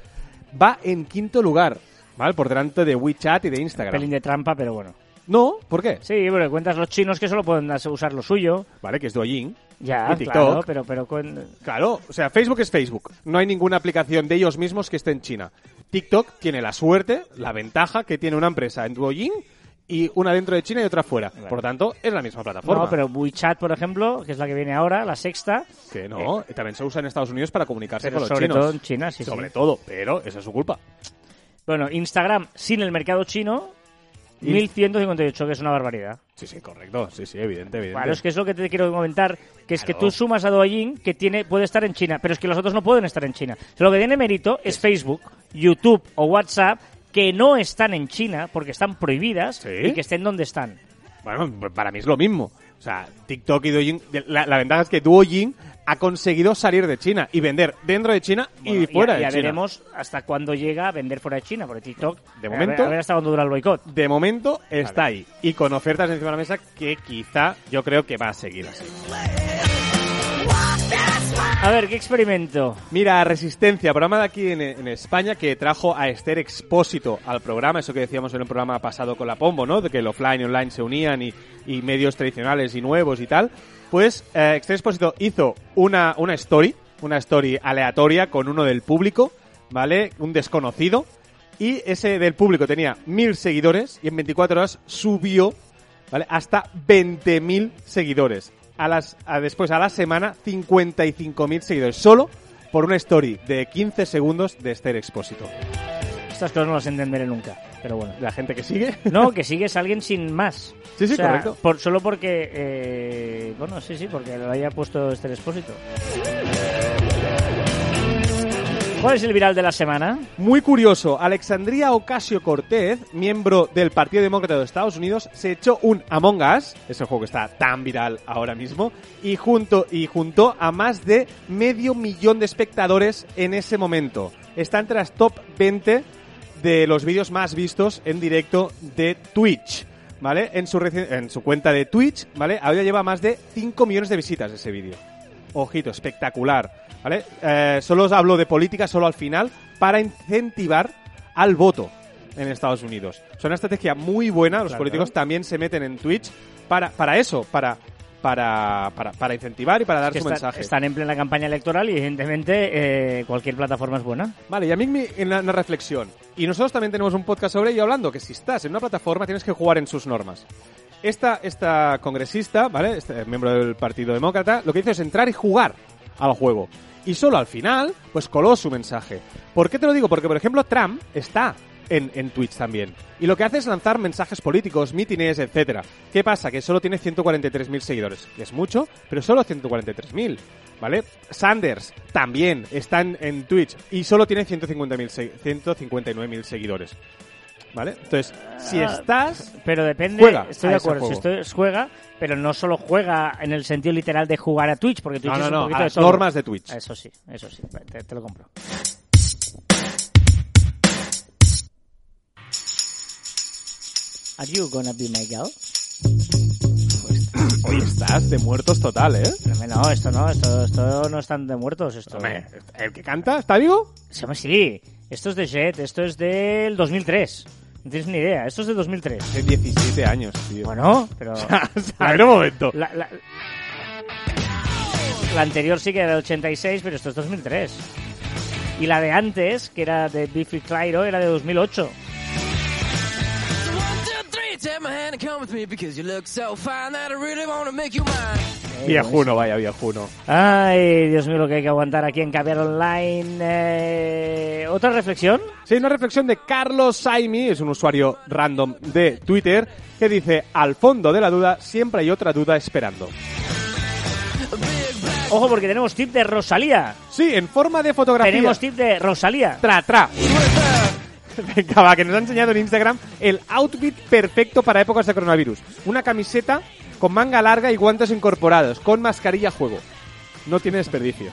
va en quinto lugar, ¿vale? Por delante de WeChat y de Instagram. Pelín de trampa, pero bueno. No, ¿por qué? Sí, porque cuentas los chinos que solo pueden usar lo suyo. Vale, que es Douyin. Ya, Y TikTok. claro, pero, pero cuen- Claro, o sea, Facebook es Facebook. No hay ninguna aplicación de ellos mismos que esté en China. TikTok tiene la suerte, la ventaja que tiene una empresa en Douyin y una dentro de China y otra fuera. Por lo tanto, es la misma plataforma. No, pero WeChat, por ejemplo, que es la que viene ahora, la sexta, Que no, también se usa en Estados Unidos para comunicarse pero con los sobre chinos. todo en China, sí, sí. sobre todo, pero esa es su culpa. Bueno, Instagram sin el mercado chino, 1158, que es una barbaridad. Sí, sí, correcto. Sí, sí, evidente, evidente. Claro, es que es lo que te quiero comentar, que es que tú sumas a Douyin, que tiene puede estar en China, pero es que los otros no pueden estar en China. Lo que tiene mérito es Facebook, YouTube o WhatsApp, que no están en China porque están prohibidas ¿Sí? y que estén donde están. Bueno, para mí es lo mismo. O sea, TikTok y Douyin... La, la ventaja es que Douyin ha conseguido salir de China y vender dentro de China Bueno, y fuera ya, ya de China. veremos hasta cuándo llega a vender fuera de China, porque TikTok, De a momento- ver, a ver hasta cuándo dura el boicot. de momento está ahí. Y con ofertas encima de la mesa que quizá yo creo que va a seguir así. A ver, ¿qué experimento? Mira, Resistencia, programa de aquí en, España que trajo a Esther Expósito al programa, eso que decíamos en un programa pasado con la Pombo, ¿no? De que el offline y online se unían y, y medios tradicionales y nuevos y tal. Pues eh, Esther Expósito hizo una, una story, una story aleatoria con uno del público, ¿vale? Un desconocido. Y ese del público tenía mil seguidores y en 24 horas subió, ¿vale? Hasta 20.000 seguidores. A las, a después, a la semana, 55.000 seguidores. Solo por una story de 15 segundos de Esther Expósito. Estas cosas no las entenderé nunca, pero bueno. La gente que sigue. No, [LAUGHS] que sigues a alguien sin más. Sí, sí, O sea, correcto. Por, solo porque. eh, bueno, sí, sí, porque lo haya puesto este expósito. ¿Cuál es el viral de la semana? Muy curioso, Alexandria Ocasio Cortez, miembro del Partido Demócrata de Estados Unidos, se echó un Among Us, ese juego que está tan viral ahora mismo, y, junto, y juntó a más de medio millón de espectadores en ese momento. Está entre las top 20 de los vídeos más vistos en directo de Twitch. ¿Vale? En su, en su cuenta de Twitch, ¿vale? Ahora lleva más de 5 millones de visitas ese vídeo. Ojito, espectacular. ¿Vale? Eh, solo os hablo de política, solo al final, para incentivar al voto en Estados Unidos. Es una estrategia muy buena. Los Claro. políticos también se meten en Twitch para, para eso, para, para, para, para incentivar y para dar Que su está- mensaje. están en plena campaña electoral y evidentemente eh, cualquier plataforma es buena. Vale, y a mí me- en una, una reflexión. Y nosotros también tenemos un podcast sobre ello hablando que si estás en una plataforma tienes que jugar en sus normas. Esta, esta congresista, ¿vale? Este miembro del Partido Demócrata, lo que hizo es entrar y jugar al juego. Y solo al final, pues coló su mensaje. ¿Por qué te lo digo? Porque, por ejemplo, Trump está en, en Twitch también. Y lo que hace es lanzar mensajes políticos, mítines, etcétera. ¿Qué pasa? Que solo tiene 143.000 seguidores. Es mucho, pero solo 143.000. ¿Vale? Sanders también está en, en Twitch y solo tiene 150.000 se- 159.000 seguidores. ¿Vale? Entonces, si Ah, estás... Pero depende, Juega estoy de acuerdo, si juego. esto juega, pero no solo juega en el sentido literal de jugar a Twitch, porque Twitch No, no, es un no, poquito a de las todo. normas de Twitch. Eso sí, eso sí, te, te lo compro. Are you gonna be my girl? [COUGHS] Hoy estás de muertos total, ¿eh? No, esto no, esto, esto no están de muertos, esto. Hombre, ¿el que canta está vivo? Llama sí, esto es de Jet, esto es del 2003. No tienes ni idea, esto es de 2003. Hace 17 años, tío. Bueno, pero... a ver un momento. La, la- la anterior sí que era de 86, pero esto es 2003. Y la de antes, que era de Biffy Clyro, era de 2008. Viejuno, vaya, viejuno. Ay, Dios mío, lo que hay que aguantar aquí en Caviar Online. Eh, ¿Otra reflexión? Sí, una reflexión de Carlos Saimi, es un usuario random de Twitter, que dice, al fondo de la duda siempre hay otra duda esperando. Ojo, porque tenemos tip de Rosalía. Sí, en forma de fotografía. Tenemos tip de Rosalía. Tra, tra. [LAUGHS] Venga, va, que nos ha enseñado en Instagram el outfit perfecto para épocas de coronavirus. Una camiseta con manga larga y guantes incorporados, con mascarilla a juego. No tiene desperdicio.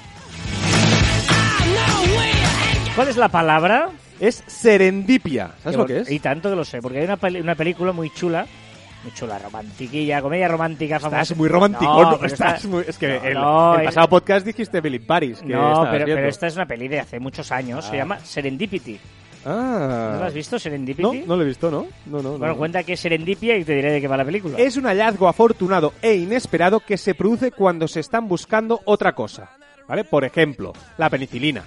¿Cuál es la palabra? Es serendipia. ¿Sabes lo que es? Y tanto que lo sé, porque hay una, peli- una película muy chula. Muy chula, romantiquilla, comedia romántica famosa. Estás muy romántico. No, Estás esta- muy- Es que no, el, no, el es- pasado podcast dijiste Billy Paris. Que No, estabas pero, viendo. pero esta es una peli de hace muchos años. Se Ah. llama Serendipity. Ah. ¿No la has visto, Serendipity? No, no lo he visto, ¿no? No, no, no. Bueno, cuenta que es Serendipia y te diré de qué va la película. Es un hallazgo afortunado e inesperado que se produce cuando se están buscando otra cosa. ¿Vale? Por ejemplo, la penicilina.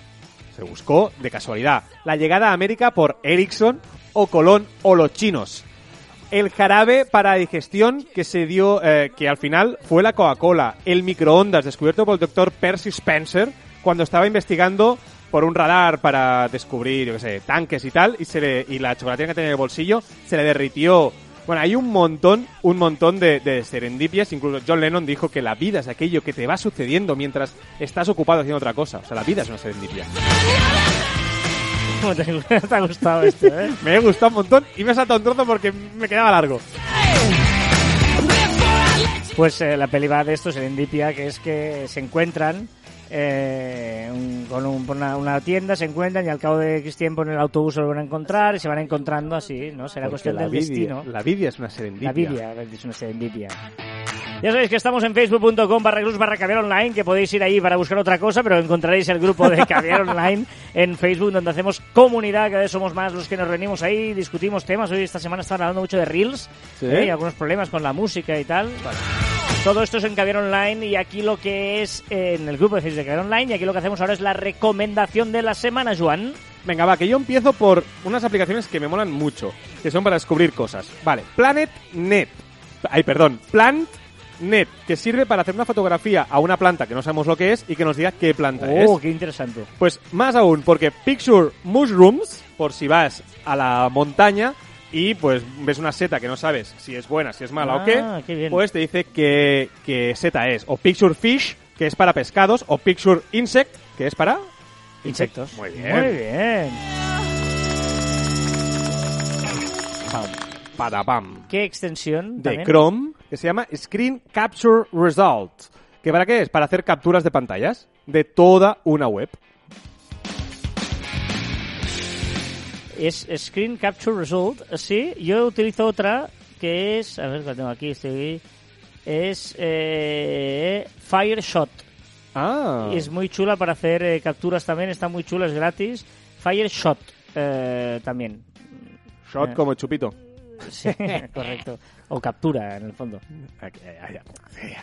Se buscó de casualidad. La llegada a América por Ericsson o Colón o los chinos. El jarabe para digestión que se dio, eh, que al final fue la Coca-Cola. El microondas descubierto por el doctor Percy Spencer cuando estaba investigando por un radar para descubrir, yo qué sé, tanques y tal, y, se le, y la chocolatina que tenía en el bolsillo se le derritió. Bueno, hay un montón, un montón de, de serendipias. Incluso John Lennon dijo que la vida es aquello que te va sucediendo mientras estás ocupado haciendo otra cosa. O sea, la vida es una serendipia. ¿Cómo te, [LAUGHS] te ha gustado esto, eh? [LAUGHS] Me ha gustado un montón y me ha saltado un trozo porque me quedaba largo. Pues eh, la peli va de esto, Serendipia, que es que se encuentran eh, un- con un- una, una tienda, se encuentran y al cabo de X tiempo en el autobús se lo van a encontrar y se van encontrando así, ¿no? Será Porque cuestión del vidia, destino. la vidia es una serendipia. La Biblia, es una serendipia. Ya sabéis que estamos en facebook.com barra cruz barra caviar online, que podéis ir ahí para buscar otra cosa, pero encontraréis el grupo de caviar online en Facebook, donde hacemos comunidad, cada vez somos más los que nos reunimos ahí, discutimos temas. Hoy esta semana estaban hablando mucho de Reels, Sí. ¿eh? y algunos problemas con la música y tal. Todo esto es en Caviar Online y aquí lo que es eh, en el grupo de Facebook de Caviar Online y aquí lo que hacemos ahora es la recomendación de la semana, Joan. Venga, va, que yo empiezo por unas aplicaciones que me molan mucho, que son para descubrir cosas. Vale, PlanetNet. Ay, perdón, PlantNet, que sirve para hacer una fotografía a una planta que no sabemos lo que es y que nos diga qué planta es. Oh, qué interesante. Pues más aún, porque Picture Mushrooms, por si vas a la montaña y pues ves una seta que no sabes si es buena, si es mala o Ah, qué, qué bien. pues te dice qué, qué seta es. O Picture Fish, que es para pescados, o Picture Insect, que es para... Insectos. Muy bien. Muy bien. Padapam. ¿Qué extensión? de también? Chrome que se llama Screen Capture Result. ¿Que para qué es? Para hacer capturas de pantallas de toda una web. Es Screen Capture Result. Sí, yo utilizo otra que es. A ver, la tengo aquí. Estoy, es eh, Fireshot. Ah. Es muy chula para hacer eh, capturas también. Está muy chula, es gratis. Fireshot eh, también. Shot Eh. como chupito. Sí, [LAUGHS] correcto. O captura, en el fondo. Ahí, ahí,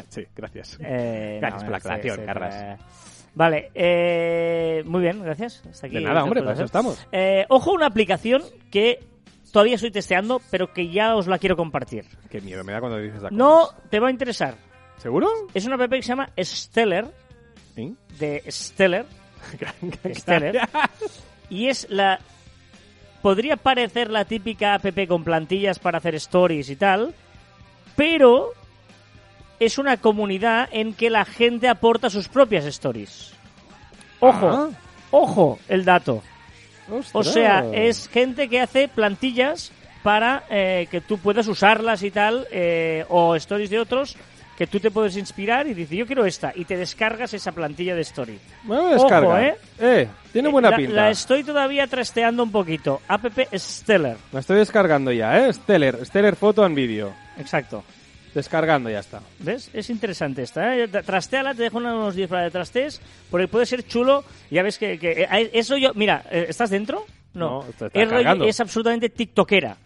Sí, gracias. Eh, Gracias por la aclaración, sí, Carras. eh, Vale, eh, muy bien, gracias. Hasta aquí De nada, hombre, para eso estamos. Eh, ojo, una aplicación que todavía estoy testeando, pero que ya os la quiero compartir. Qué miedo me da cuando dices la No te va a interesar. ¿Seguro? Es una app que se llama Stellar, Sí. de Stellar, [LAUGHS] Stellar, y es la... Podría parecer la típica app con plantillas para hacer stories y tal, pero es una comunidad en que la gente aporta sus propias stories. Ojo, Ah. ojo el dato. O sea, es gente que hace plantillas para eh, que tú puedas usarlas y tal, eh, o stories de otros, que tú te puedes inspirar y dices, yo quiero esta, y te descargas esa plantilla de story. Me voy a descargar. Ojo, ¿eh? Eh, tiene buena la, pinta. La estoy todavía trasteando un poquito. App Stellar. La estoy descargando ya, ¿eh? Stellar, Stellar Photo and Video. Exacto. Descargando, ya está. ¿Ves? Es interesante esta, ¿eh? Tra- Trasteala, te dejo unos 10 para de trastes, porque puede ser chulo. Ya ves que, que- eh, eso yo... Mira, eh, ¿estás dentro? No. Es, absolutamente tiktokera.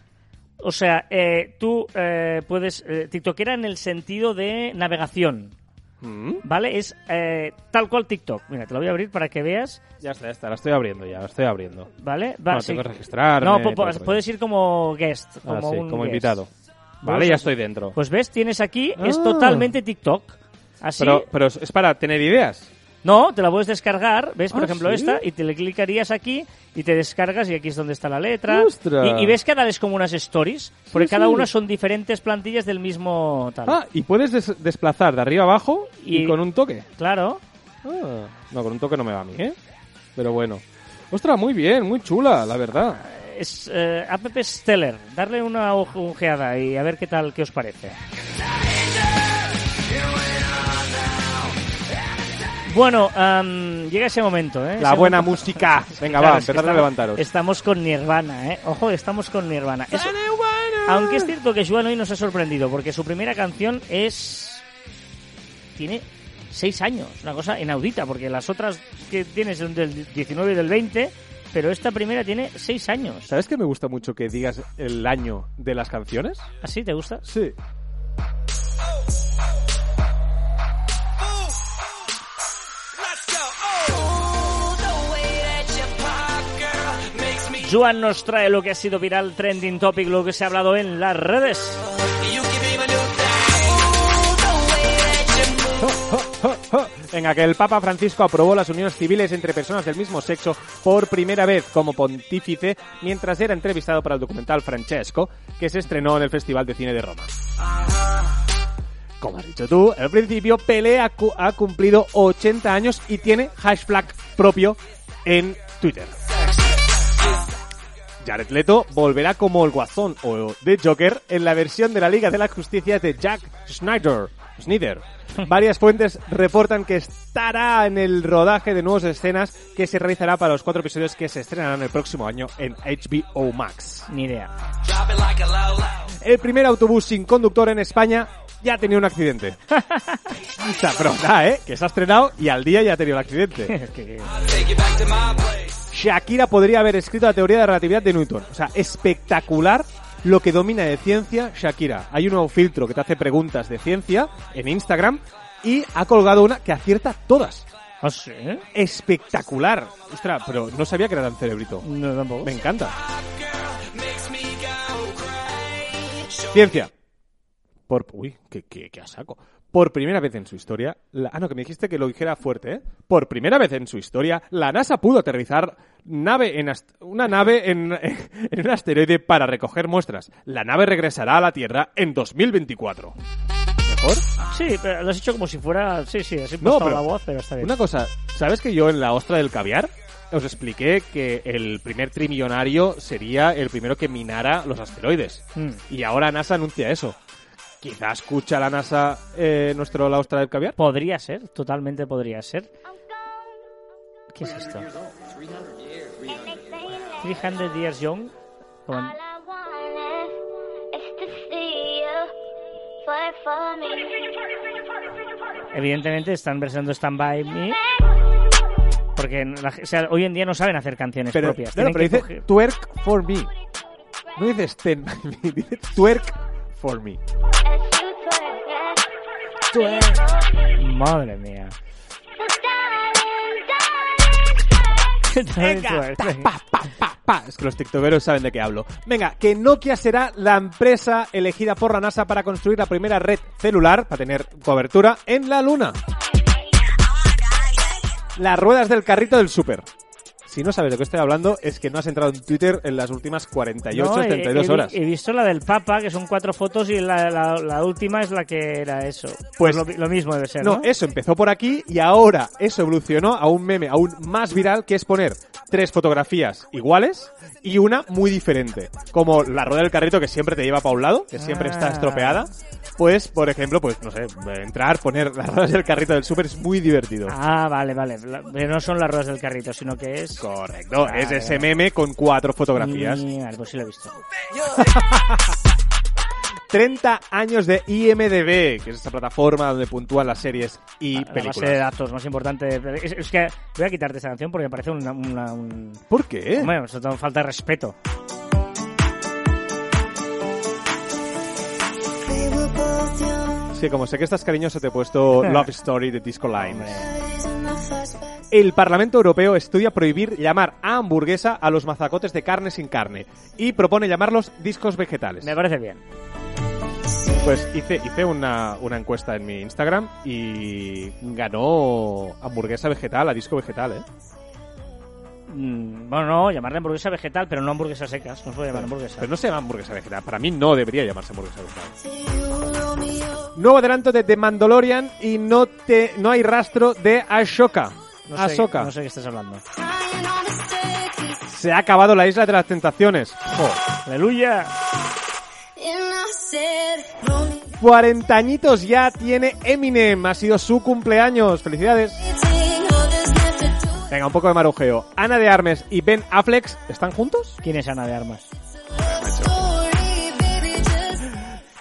O sea, eh, tú eh, puedes... eh, tiktokera en el sentido de navegación, Mm, ¿vale? Es tal cual TikTok. Mira, te lo voy a abrir para que veas, Ya está, ya está. La estoy abriendo ya, la estoy abriendo. ¿vale? Va, Bueno, sí. tengo que registrarme, No, puedes ir como guest, Ah, como sí, un como guest. invitado. Vale, ya estoy dentro. Pues ves, tienes aquí, es Ah. totalmente TikTok. Así. Pero, pero es para tener ideas. No, te la puedes descargar, ves, por Ah, ejemplo, ¿sí? esta, y te le clicarías aquí y te descargas y aquí es donde está la letra. ¡Ostras! Y, y ves cada vez como unas stories, porque cada sí. una son diferentes plantillas del mismo tal. Ah, y puedes des- desplazar de arriba abajo y, Y- con un toque. Claro. Ah, no, con un toque no me va a mí, ¿eh? Pero bueno. Ostras, muy bien, muy chula, la verdad. Es eh, app Stellar. Darle una ojeada y a ver qué tal, qué os parece. Bueno, llega ese momento, ¿eh? La Ese buena momento- música. [LAUGHS] Venga, Claro, va, es que empezad a estamos- levantaros. Estamos con Nirvana, ¿eh? Ojo, estamos con Nirvana. Es- aunque es cierto que Joan hoy nos ha sorprendido, porque su primera canción es... Tiene seis años, una cosa inaudita, porque las otras que tienes son del 19 y del 20, pero esta primera tiene seis años. ¿Sabes que me gusta mucho que digas el año de las canciones? ¿Así te gusta? Sí. Joan nos trae lo que ha sido viral, trending topic, lo que se ha hablado en las redes. [LAUGHS] You give me a new thing. Oh, the way that you move. Jo, jo, jo. Venga, que el Papa Francisco aprobó las uniones civiles entre personas del mismo sexo por primera vez como pontífice mientras era entrevistado para el documental Francesco, que se estrenó en el Festival de Cine de Roma. Como has dicho tú, al principio Pelé ha cumplido 80 años y tiene hashtag propio en Twitter. Jared Leto volverá como el Guasón o The Joker en la versión de la Liga de la Justicia de Jack Snyder. Snyder. Varias fuentes reportan que estará en el rodaje de nuevas escenas que se realizará para los cuatro episodios que se estrenarán el próximo año en HBO Max. Ni idea. El primer autobús sin conductor en España ya ha tenido un accidente. [LAUGHS] pero nada, ¿eh? Que se ha estrenado y al día ya ha tenido el accidente. [LAUGHS] Shakira podría haber escrito la teoría de la relatividad de Newton. O sea, espectacular lo que domina de ciencia Shakira. Hay un nuevo filtro que te hace preguntas de ciencia en Instagram y ha colgado una que acierta todas. ¿Ah, sí? Espectacular. Ostras, pero no sabía que era tan cerebrito. No, tampoco. Me encanta. Ciencia. Por, uy, qué, qué, qué a saco. Por primera vez en su historia, la- ah no, que me dijiste que lo dijera fuerte, ¿eh? Por primera vez en su historia, la NASA pudo aterrizar nave en ast- una nave en, [LAUGHS] en un asteroide para recoger muestras. La nave regresará a la Tierra en 2024. ¿Mejor? Sí, pero lo has hecho como si fuera... Sí, sí, No, no, pero la voz, pero está bien. Una cosa, ¿sabes que yo en la ostra del caviar os expliqué que el primer trimillonario sería el primero que minara los asteroides? Mm. Y ahora NASA anuncia eso. Quizá escucha la NASA eh, nuestro La Ostra del Caviar. Podría ser, totalmente podría ser. ¿Qué es esto? 300 Years Young. Me. Evidentemente están versionando Stand By Me. Porque la ge- o sea, hoy en día no saben hacer canciones Pero, propias. claro, pero que dice coger- twerk for me. No dice stand by me, [LAUGHS] dice twerk for me. Madre mía. So darling, darling, [LAUGHS] Venga, Pa, pa, pa, pa. Es que los tiktokeros saben de qué hablo. Venga, que Nokia será la empresa elegida por la NASA para construir la primera red celular, para tener cobertura, en la Luna. Las ruedas del carrito del súper. Si no sabes de qué estoy hablando, es que no has entrado en Twitter en las últimas 48, No, he- 32 he, horas. He visto la del Papa, que son cuatro fotos, y la, la- la última es la que era eso. Pues- lo, lo mismo debe ser, ¿no? No, eso empezó por aquí y ahora eso evolucionó a un meme aún más viral que es poner tres fotografías iguales y una muy diferente. Como la rueda del carrito que siempre te lleva para un lado, que siempre está Ah. estropeada. Pues, por ejemplo, pues no sé, entrar, poner las ruedas del carrito del súper es muy divertido. Ah, vale, vale. La- no son las ruedas del carrito, sino que es... Correcto, es ese meme con cuatro fotografías. Pues sí lo he visto. [LAUGHS] 30 años de IMDB, que es esta plataforma donde puntúan las series y La base de películas. datos más importante. de- Es, es que voy a quitarte esta canción porque me parece una, una- un... ¿Por qué? Bueno, eso te falta de respeto. Sí, como sé que estás cariñoso, te he puesto [LAUGHS] Love Story de Disco Lines. El Parlamento Europeo estudia prohibir llamar a hamburguesa a los mazacotes de carne sin carne y propone llamarlos discos vegetales. Me parece bien. Pues hice, hice una, una encuesta en mi Instagram y ganó hamburguesa vegetal, a disco vegetal, ¿eh? Mm, bueno, no, llamarle hamburguesa vegetal, pero no hamburguesas secas. No se puede llamar hamburguesa. Pero no se llama hamburguesa vegetal. Para mí no debería llamarse hamburguesa vegetal. Nuevo adelanto de The Mandalorian y no te no hay rastro de Ashoka. No sé, Ahsoka. no sé qué estás hablando. Se ha acabado la isla de las tentaciones. ¡Aleluya! Cuarentañitos ya tiene Eminem. Ha sido su cumpleaños. Felicidades. Venga, un poco de marujeo. Ana de Armes y Ben Affleck están juntos. ¿Quién es Ana de Armas?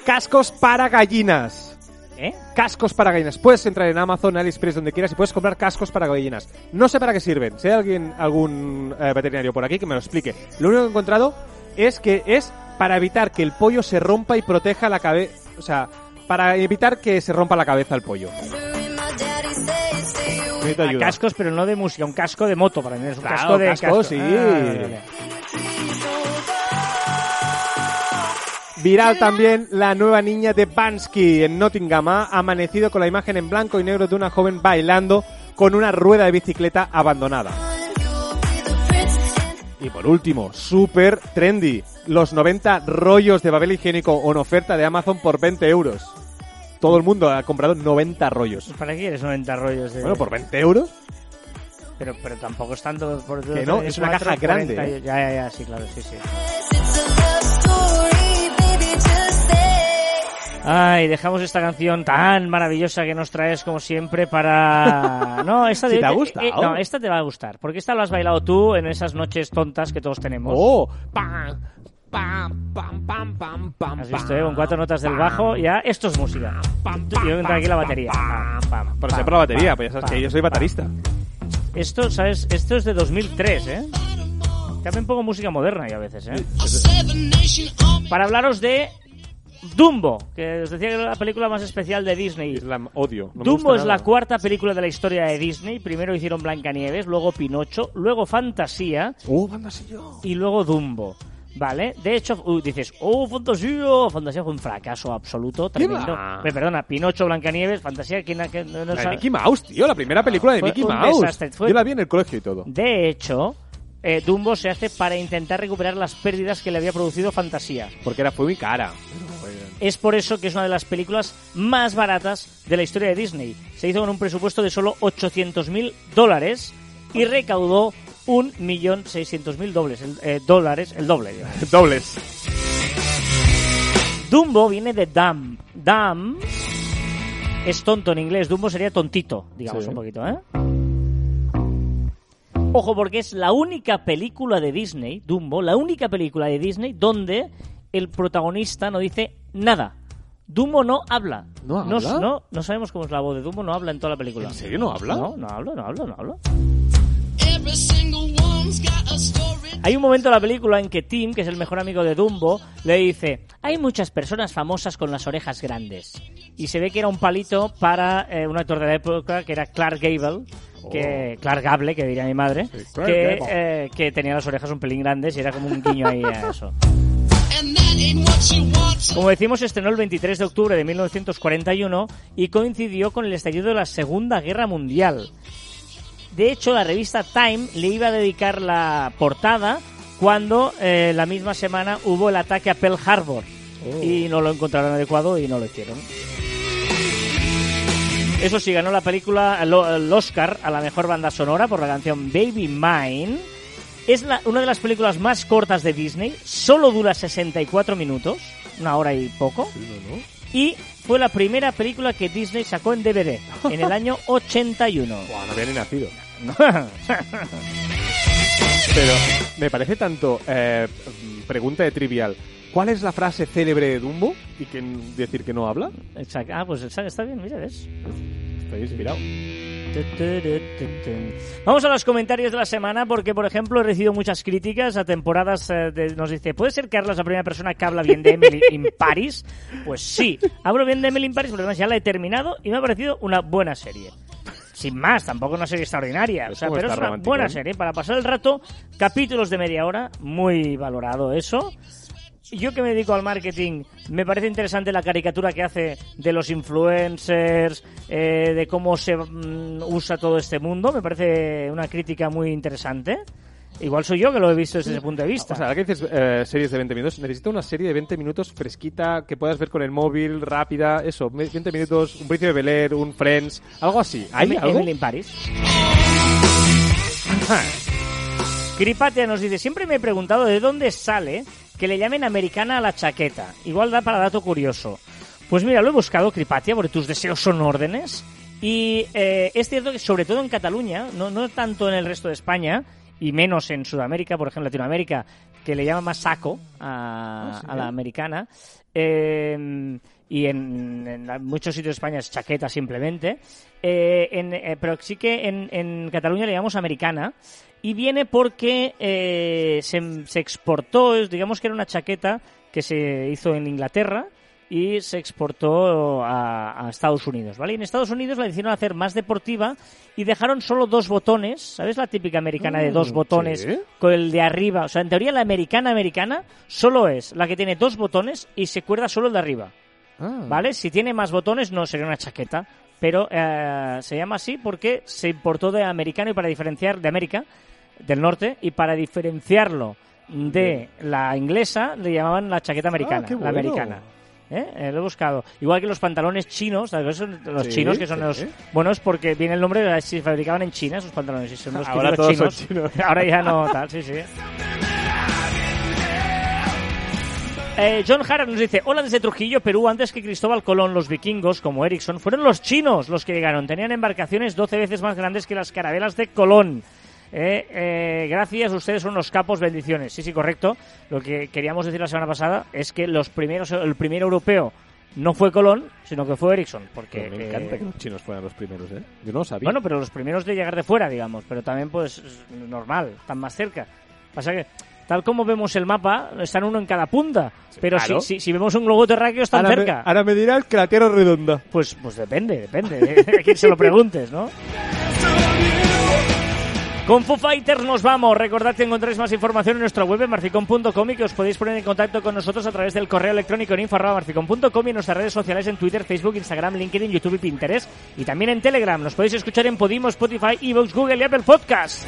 Cascos para gallinas. ¿Eh? Cascos para gallinas. Puedes entrar en Amazon, AliExpress, donde quieras y puedes comprar cascos para gallinas. No sé para qué sirven. Si hay alguien, algún eh, veterinario por aquí que me lo explique. Lo único que he encontrado es que es para evitar que el pollo se rompa y proteja la cabeza. O sea, para evitar que se rompa la cabeza el pollo. Necesito A ayuda. cascos, pero no de música, un casco de moto para mí. Es un Claro, casco de casco, sí. Ah, vale, vale. Viral también la nueva niña de Bansky en Nottingham. Ha amanecido con la imagen en blanco y negro de una joven bailando con una rueda de bicicleta abandonada. Y por último, super trendy, los 90 rollos de papel higiénico en oferta de Amazon por 20 euros. Todo el mundo ha comprado 90 rollos. ¿Para qué quieres 90 rollos de...? Bueno, por 20 euros. Pero, pero tampoco es tanto... Por Que no, es una caja grande, 40, ¿eh? Ya, ya, ya, sí, claro, sí, sí. Ay, dejamos esta canción tan maravillosa que nos traes como siempre para... [LAUGHS] No, esta Si de- te ha eh, gustado. eh, no, esta te va a gustar, porque esta lo has bailado tú en esas noches tontas que todos tenemos. ¡Oh! ¡Pam! ¡Pam! ¡Pam! ¡Pam! ¡Pam! ¡Pam! Has visto, eh, con cuatro notas del bajo, ya esto es música. Y yo entra aquí la batería. Pam, pam, Pero pam, siempre la batería, pam, pues ya sabes pam, que yo soy baterista. Esto, ¿sabes? Esto es de 2003, ¿eh? También pongo música moderna y a veces, ¿eh? Para hablaros de Dumbo, que os decía que era la película más especial de Disney. Es la odio. no Dumbo es la cuarta película de la historia de Disney. Primero hicieron Blancanieves, luego Pinocho, luego Fantasía ¡Oh, banda sí yo! y luego Dumbo. ¿Vale? De hecho, uh, dices, oh, Fantasía. Fantasía fue un fracaso absoluto, ¿Qué tremendo. Eh, Perdona, Pinocho, Blancanieves, Fantasía, ¿quién no- no La de? Mickey Mouse, tío, la primera película de Fue Mickey Mouse. desastre, fue- Yo la vi en el colegio y todo. De hecho, eh, Dumbo se hace para intentar recuperar las pérdidas que le había producido Fantasía. Porque era, muy cara. Es por eso que es una de las películas más baratas de la historia de Disney. Se hizo con un presupuesto de solo 800.000 dólares y recaudó 1.600.000 dólares, el, eh, dólares, el doble. [LAUGHS] Dobles. Dumbo viene de dumb. Dumb es tonto en inglés. Dumbo sería tontito, digamos Sí. un poquito, ¿eh? Ojo, porque es la única película de Disney, Dumbo, la única película de Disney donde el protagonista no dice nada. Dumbo no habla. ¿No habla? No, no sabemos cómo es la voz de Dumbo, no habla en toda la película. ¿En serio no habla? No, no habla, no habla, no habla. Hay un momento en la película en que Tim, que es el mejor amigo de Dumbo, le dice, hay muchas personas famosas con las orejas grandes. Y se ve que era un palito para eh, un actor de la época que era Clark Gable, que, Clark Gable, que diría mi madre, que, eh, que tenía las orejas un pelín grandes y era como un guiño ahí a eso. Como decimos, estrenó el 23 de octubre de 1941 y coincidió con el estallido de la Segunda Guerra Mundial. De hecho, la revista Time le iba a dedicar la portada cuando eh, la misma semana hubo el ataque a Pearl Harbor. Y no lo encontraron adecuado y no lo hicieron. Eso sí, ganó la película el, el Oscar a la mejor banda sonora por la canción Baby Mine. Es la- una de las películas más cortas de Disney, solo dura 64 minutos, una hora y poco. Y fue la primera película que Disney sacó en DVD, en el año [LAUGHS] 81. Buah, no había ni nacido. [LAUGHS] Pero me parece tanto eh, pregunta de trivial. ¿Cuál es la frase célebre de Dumbo? Y que decir que no habla. Exacto. Ah, pues está bien, mira, ¿ves? Estoy inspirado. Vamos a los comentarios de la semana porque, por ejemplo, he recibido muchas críticas a temporadas. eh, de- nos dice, ¿puede ser Carlos la primera persona que habla bien de Emily in [LAUGHS] Paris? Pues sí, hablo bien de Emily in Paris porque además ya la he terminado y me ha parecido una buena serie. Sin más, tampoco una serie extraordinaria, o sea, como pero es una buena ¿eh? serie para pasar el rato. Capítulos de media hora, muy valorado eso. Yo que me dedico al marketing, me parece interesante la caricatura que hace de los influencers, eh, de cómo se mm, usa todo este mundo. Me parece una crítica muy interesante. Igual soy yo que lo he visto desde ese punto de vista. O sea, ahora que dices eh, series de 20 minutos, necesito una serie de 20 minutos fresquita que puedas ver con el móvil, rápida, eso, 20 minutos, un Príncipe de Bel Air, un Friends, algo así. ¿Hay Emily- algo? Emily in Paris. [LAUGHS] Cripatia nos dice, siempre me he preguntado de dónde sale que le llamen americana a la chaqueta. Igual da para dato curioso. Pues mira, lo he buscado, Cripatia, porque tus deseos son órdenes. Y eh, es cierto que sobre todo en Cataluña, no, no tanto en el resto de España, y menos en Sudamérica, por ejemplo, Latinoamérica, que le llama más saco a, a la americana. eh, y en, muchos sitios de España es chaqueta simplemente. Eh, en- eh, pero sí que en, en Cataluña le llamamos americana. Y viene porque eh, se, se exportó, digamos que era una chaqueta que se hizo en Inglaterra y se exportó a, a Estados Unidos, ¿vale? Y en Estados Unidos la hicieron hacer más deportiva y dejaron solo dos botones, ¿sabes? La típica americana de dos Mm, botones sí. con el de arriba. O sea, en teoría la americana americana solo es la que tiene dos botones y se cuerda solo el de arriba, Ah. ¿vale? Si tiene más botones no sería una chaqueta, pero eh, se llama así porque se importó de americano y para diferenciar de América del norte y para diferenciarlo de la inglesa le llamaban la chaqueta americana, Ah, qué la bueno. americana. ¿Eh? Eh, lo he buscado. Igual que los pantalones chinos, ¿sabes? Los Sí, chinos que son sí. los... Bueno, es porque viene el nombre de si se fabricaban en China esos pantalones y son los Ahora todos son chinos. chinos. [LAUGHS] Ahora ya no, tal, sí, sí. Eh, John Hara nos dice, hola desde Trujillo, Perú, antes que Cristóbal Colón, los vikingos, como Ericsson, fueron los chinos los que llegaron. Tenían embarcaciones 12 veces más grandes que las carabelas de Colón. Eh, eh, gracias, ustedes son los capos, bendiciones. Sí, sí, correcto. Lo que queríamos decir la semana pasada es que los primeros, el primer europeo no fue Colón, sino que fue Ericsson. Porque, Pero me eh, encanta que los chinos fueran los primeros, ¿eh? Yo no lo sabía. bueno, pero los primeros de llegar de fuera, digamos, pero también pues es normal, están más cerca. Pasa que tal como vemos el mapa, están uno en cada punta, pero claro. si, si, si vemos un globo terráqueo están ahora, cerca. Me, ahora me dirás que la Tierra es redonda. Pues pues depende, depende [LAUGHS] de a quién se lo preguntes, ¿no? [LAUGHS] Con Foo Fighters nos vamos. Recordad que encontráis más información en nuestra web en marficon.com y que os podéis poner en contacto con nosotros a través del correo electrónico en info.marficon.com y en nuestras redes sociales en Twitter, Facebook, Instagram, LinkedIn, YouTube y Pinterest. Y también en Telegram. Nos podéis escuchar en Podimo, Spotify, Evox, Google y Apple Podcast.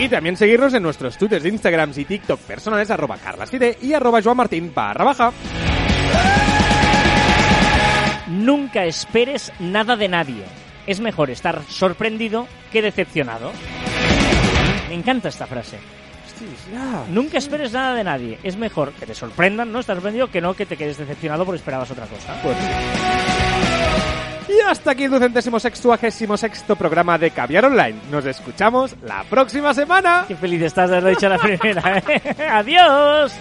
Y también seguirnos en nuestros twitters de Instagram y TikTok personales arroba carlaside y arroba joanmartin barra baja. Nunca esperes nada de nadie. Es mejor estar sorprendido que decepcionado. Me encanta esta frase. Nunca esperes nada de nadie. Es mejor que te sorprendan, ¿no? Estás sorprendido que no que te quedes decepcionado porque esperabas otra cosa. Y hasta aquí el ducentésimo sextuagésimo sexto programa de Caviar Online. Nos escuchamos la próxima semana. Qué feliz estás de haberlo dicho la primera. ¿eh? [LAUGHS] ¡Adiós!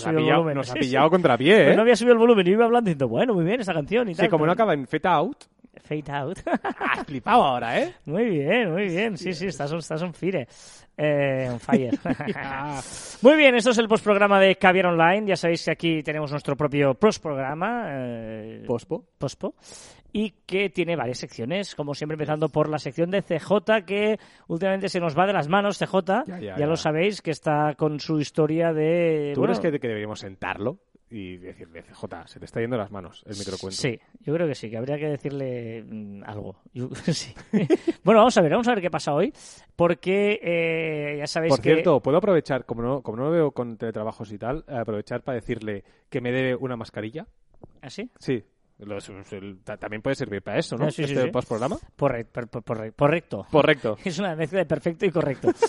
Nos ha subido el pillado, volumen. nos ha Sí, sí. pillado contra pie, Pues ¿eh? no había subido el volumen y iba hablando diciendo, bueno, muy bien esta canción y Sí, tal. como no acaba en Fade Out. Fade out. [LAUGHS] Has flipado ahora, ¿eh? muy bien, muy bien. Sí, sí, estás, estás on fire. Eh, on fire. [LAUGHS] [LAUGHS] Muy bien, esto es el postprograma de Caviar Online. Ya sabéis que aquí tenemos nuestro propio postprograma. Eh, Pospo. Pospo. Y que tiene varias secciones, como siempre empezando por la sección de CJ, que últimamente se nos va de las manos, CJ. Ya, ya, ya lo sabéis, que está con su historia de... ¿Tú bueno, crees que, que deberíamos sentarlo y decirle, CJ, se te está yendo las manos el microcuento? Sí, yo creo que sí, que habría que decirle mm, algo. Yo- [LAUGHS] sí. bueno, vamos a ver, vamos a ver qué pasa hoy, porque eh, ya sabéis Por que... cierto, puedo aprovechar, como no, como no lo veo con teletrabajos y tal, aprovechar para decirle que me debe una mascarilla. ¿Ah, sí? Sí. El- también puede servir para eso, ¿no? Ah, sí, sí, este sí. postprograma. Correcto. Correcto. [LAUGHS] Es una mezcla de perfecto y correcto. [LAUGHS]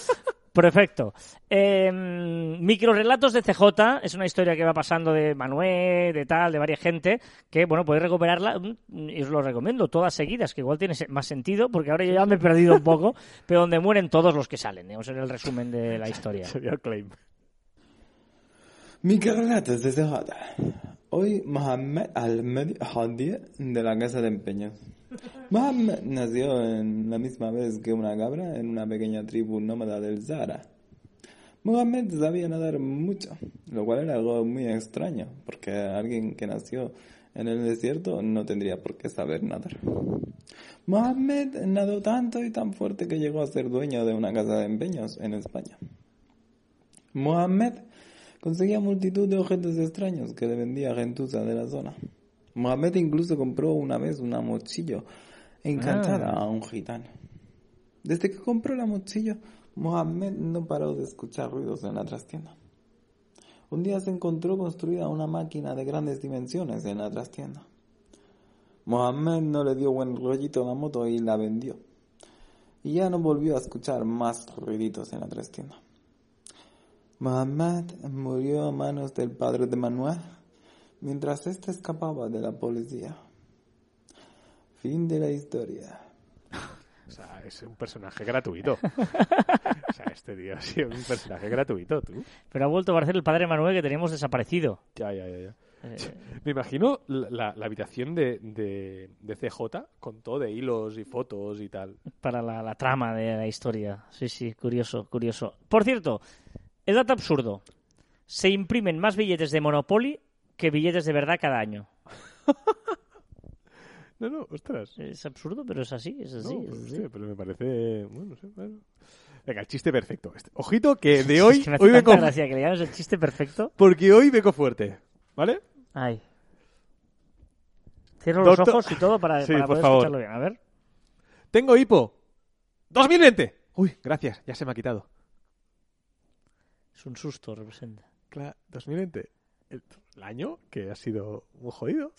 Perfecto. Eh, microrelatos de CJ es una historia que va pasando de Manuel, de tal, de varias gente, que bueno, podéis recuperarla mm, y os lo recomiendo, todas seguidas, que igual tiene más sentido, porque ahora yo ya me he perdido un poco, [LAUGHS] pero donde mueren todos los que salen, digamos, en el resumen de la historia. Sería el claim. Microrelatos de CJ. Hoy Mohamed Al-Medi Hadi de la Casa de Empeños. [LAUGHS] Mohamed nació en la misma vez que una cabra en una pequeña tribu nómada del Sahara. Mohamed sabía nadar mucho, lo cual era algo muy extraño, porque alguien que nació en el desierto no tendría por qué saber nadar. Mohamed nadó tanto y tan fuerte que llegó a ser dueño de una casa de empeños en España. Mohamed conseguía multitud de objetos extraños que le vendía gentuza de la zona. Mohamed incluso compró una vez una mochillo encantada a un gitano. Desde que compró la mochillo, Mohamed no paró de escuchar ruidos en la trastienda. Un día se encontró construida una máquina de grandes dimensiones en la trastienda. Mohamed no le dio buen rollito a la moto y la vendió. Y ya no volvió a escuchar más ruiditos en la trastienda. Mohamed murió a manos del padre de Manuel mientras éste escapaba de la policía. Fin de la historia. O sea, es un personaje gratuito. [LAUGHS] o sea, este tío ha sido un personaje gratuito, tú. Pero ha vuelto a aparecer el padre Manuel que teníamos desaparecido. Ya, ya, ya. ya. Eh, Me imagino la, la- la habitación de, de, de CJ con todo de hilos y fotos y tal. para la, la trama de la historia. Sí, sí, curioso, curioso. Por cierto, el dato absurdo. Se imprimen más billetes de Monopoly que billetes de verdad cada año. [LAUGHS] No, no, ostras. Es absurdo, pero es así, es así. No, es pues, así. hostia, pero me parece... Bueno, no sé, bueno. Venga, el chiste perfecto. Este- Ojito que [LAUGHS] de hoy, Es que me hace hoy tanta vengo... gracia que le llames el chiste perfecto. Porque hoy vengo fuerte, ¿vale? Ay. Cierro los ojos y todo para, [LAUGHS] Sí, para por poder favor. escucharlo bien. A ver. Tengo hipo. 2020. Uy, gracias, ya se me ha quitado. Es un susto, representa. Claro, 2020. El, el año que ha sido muy jodido.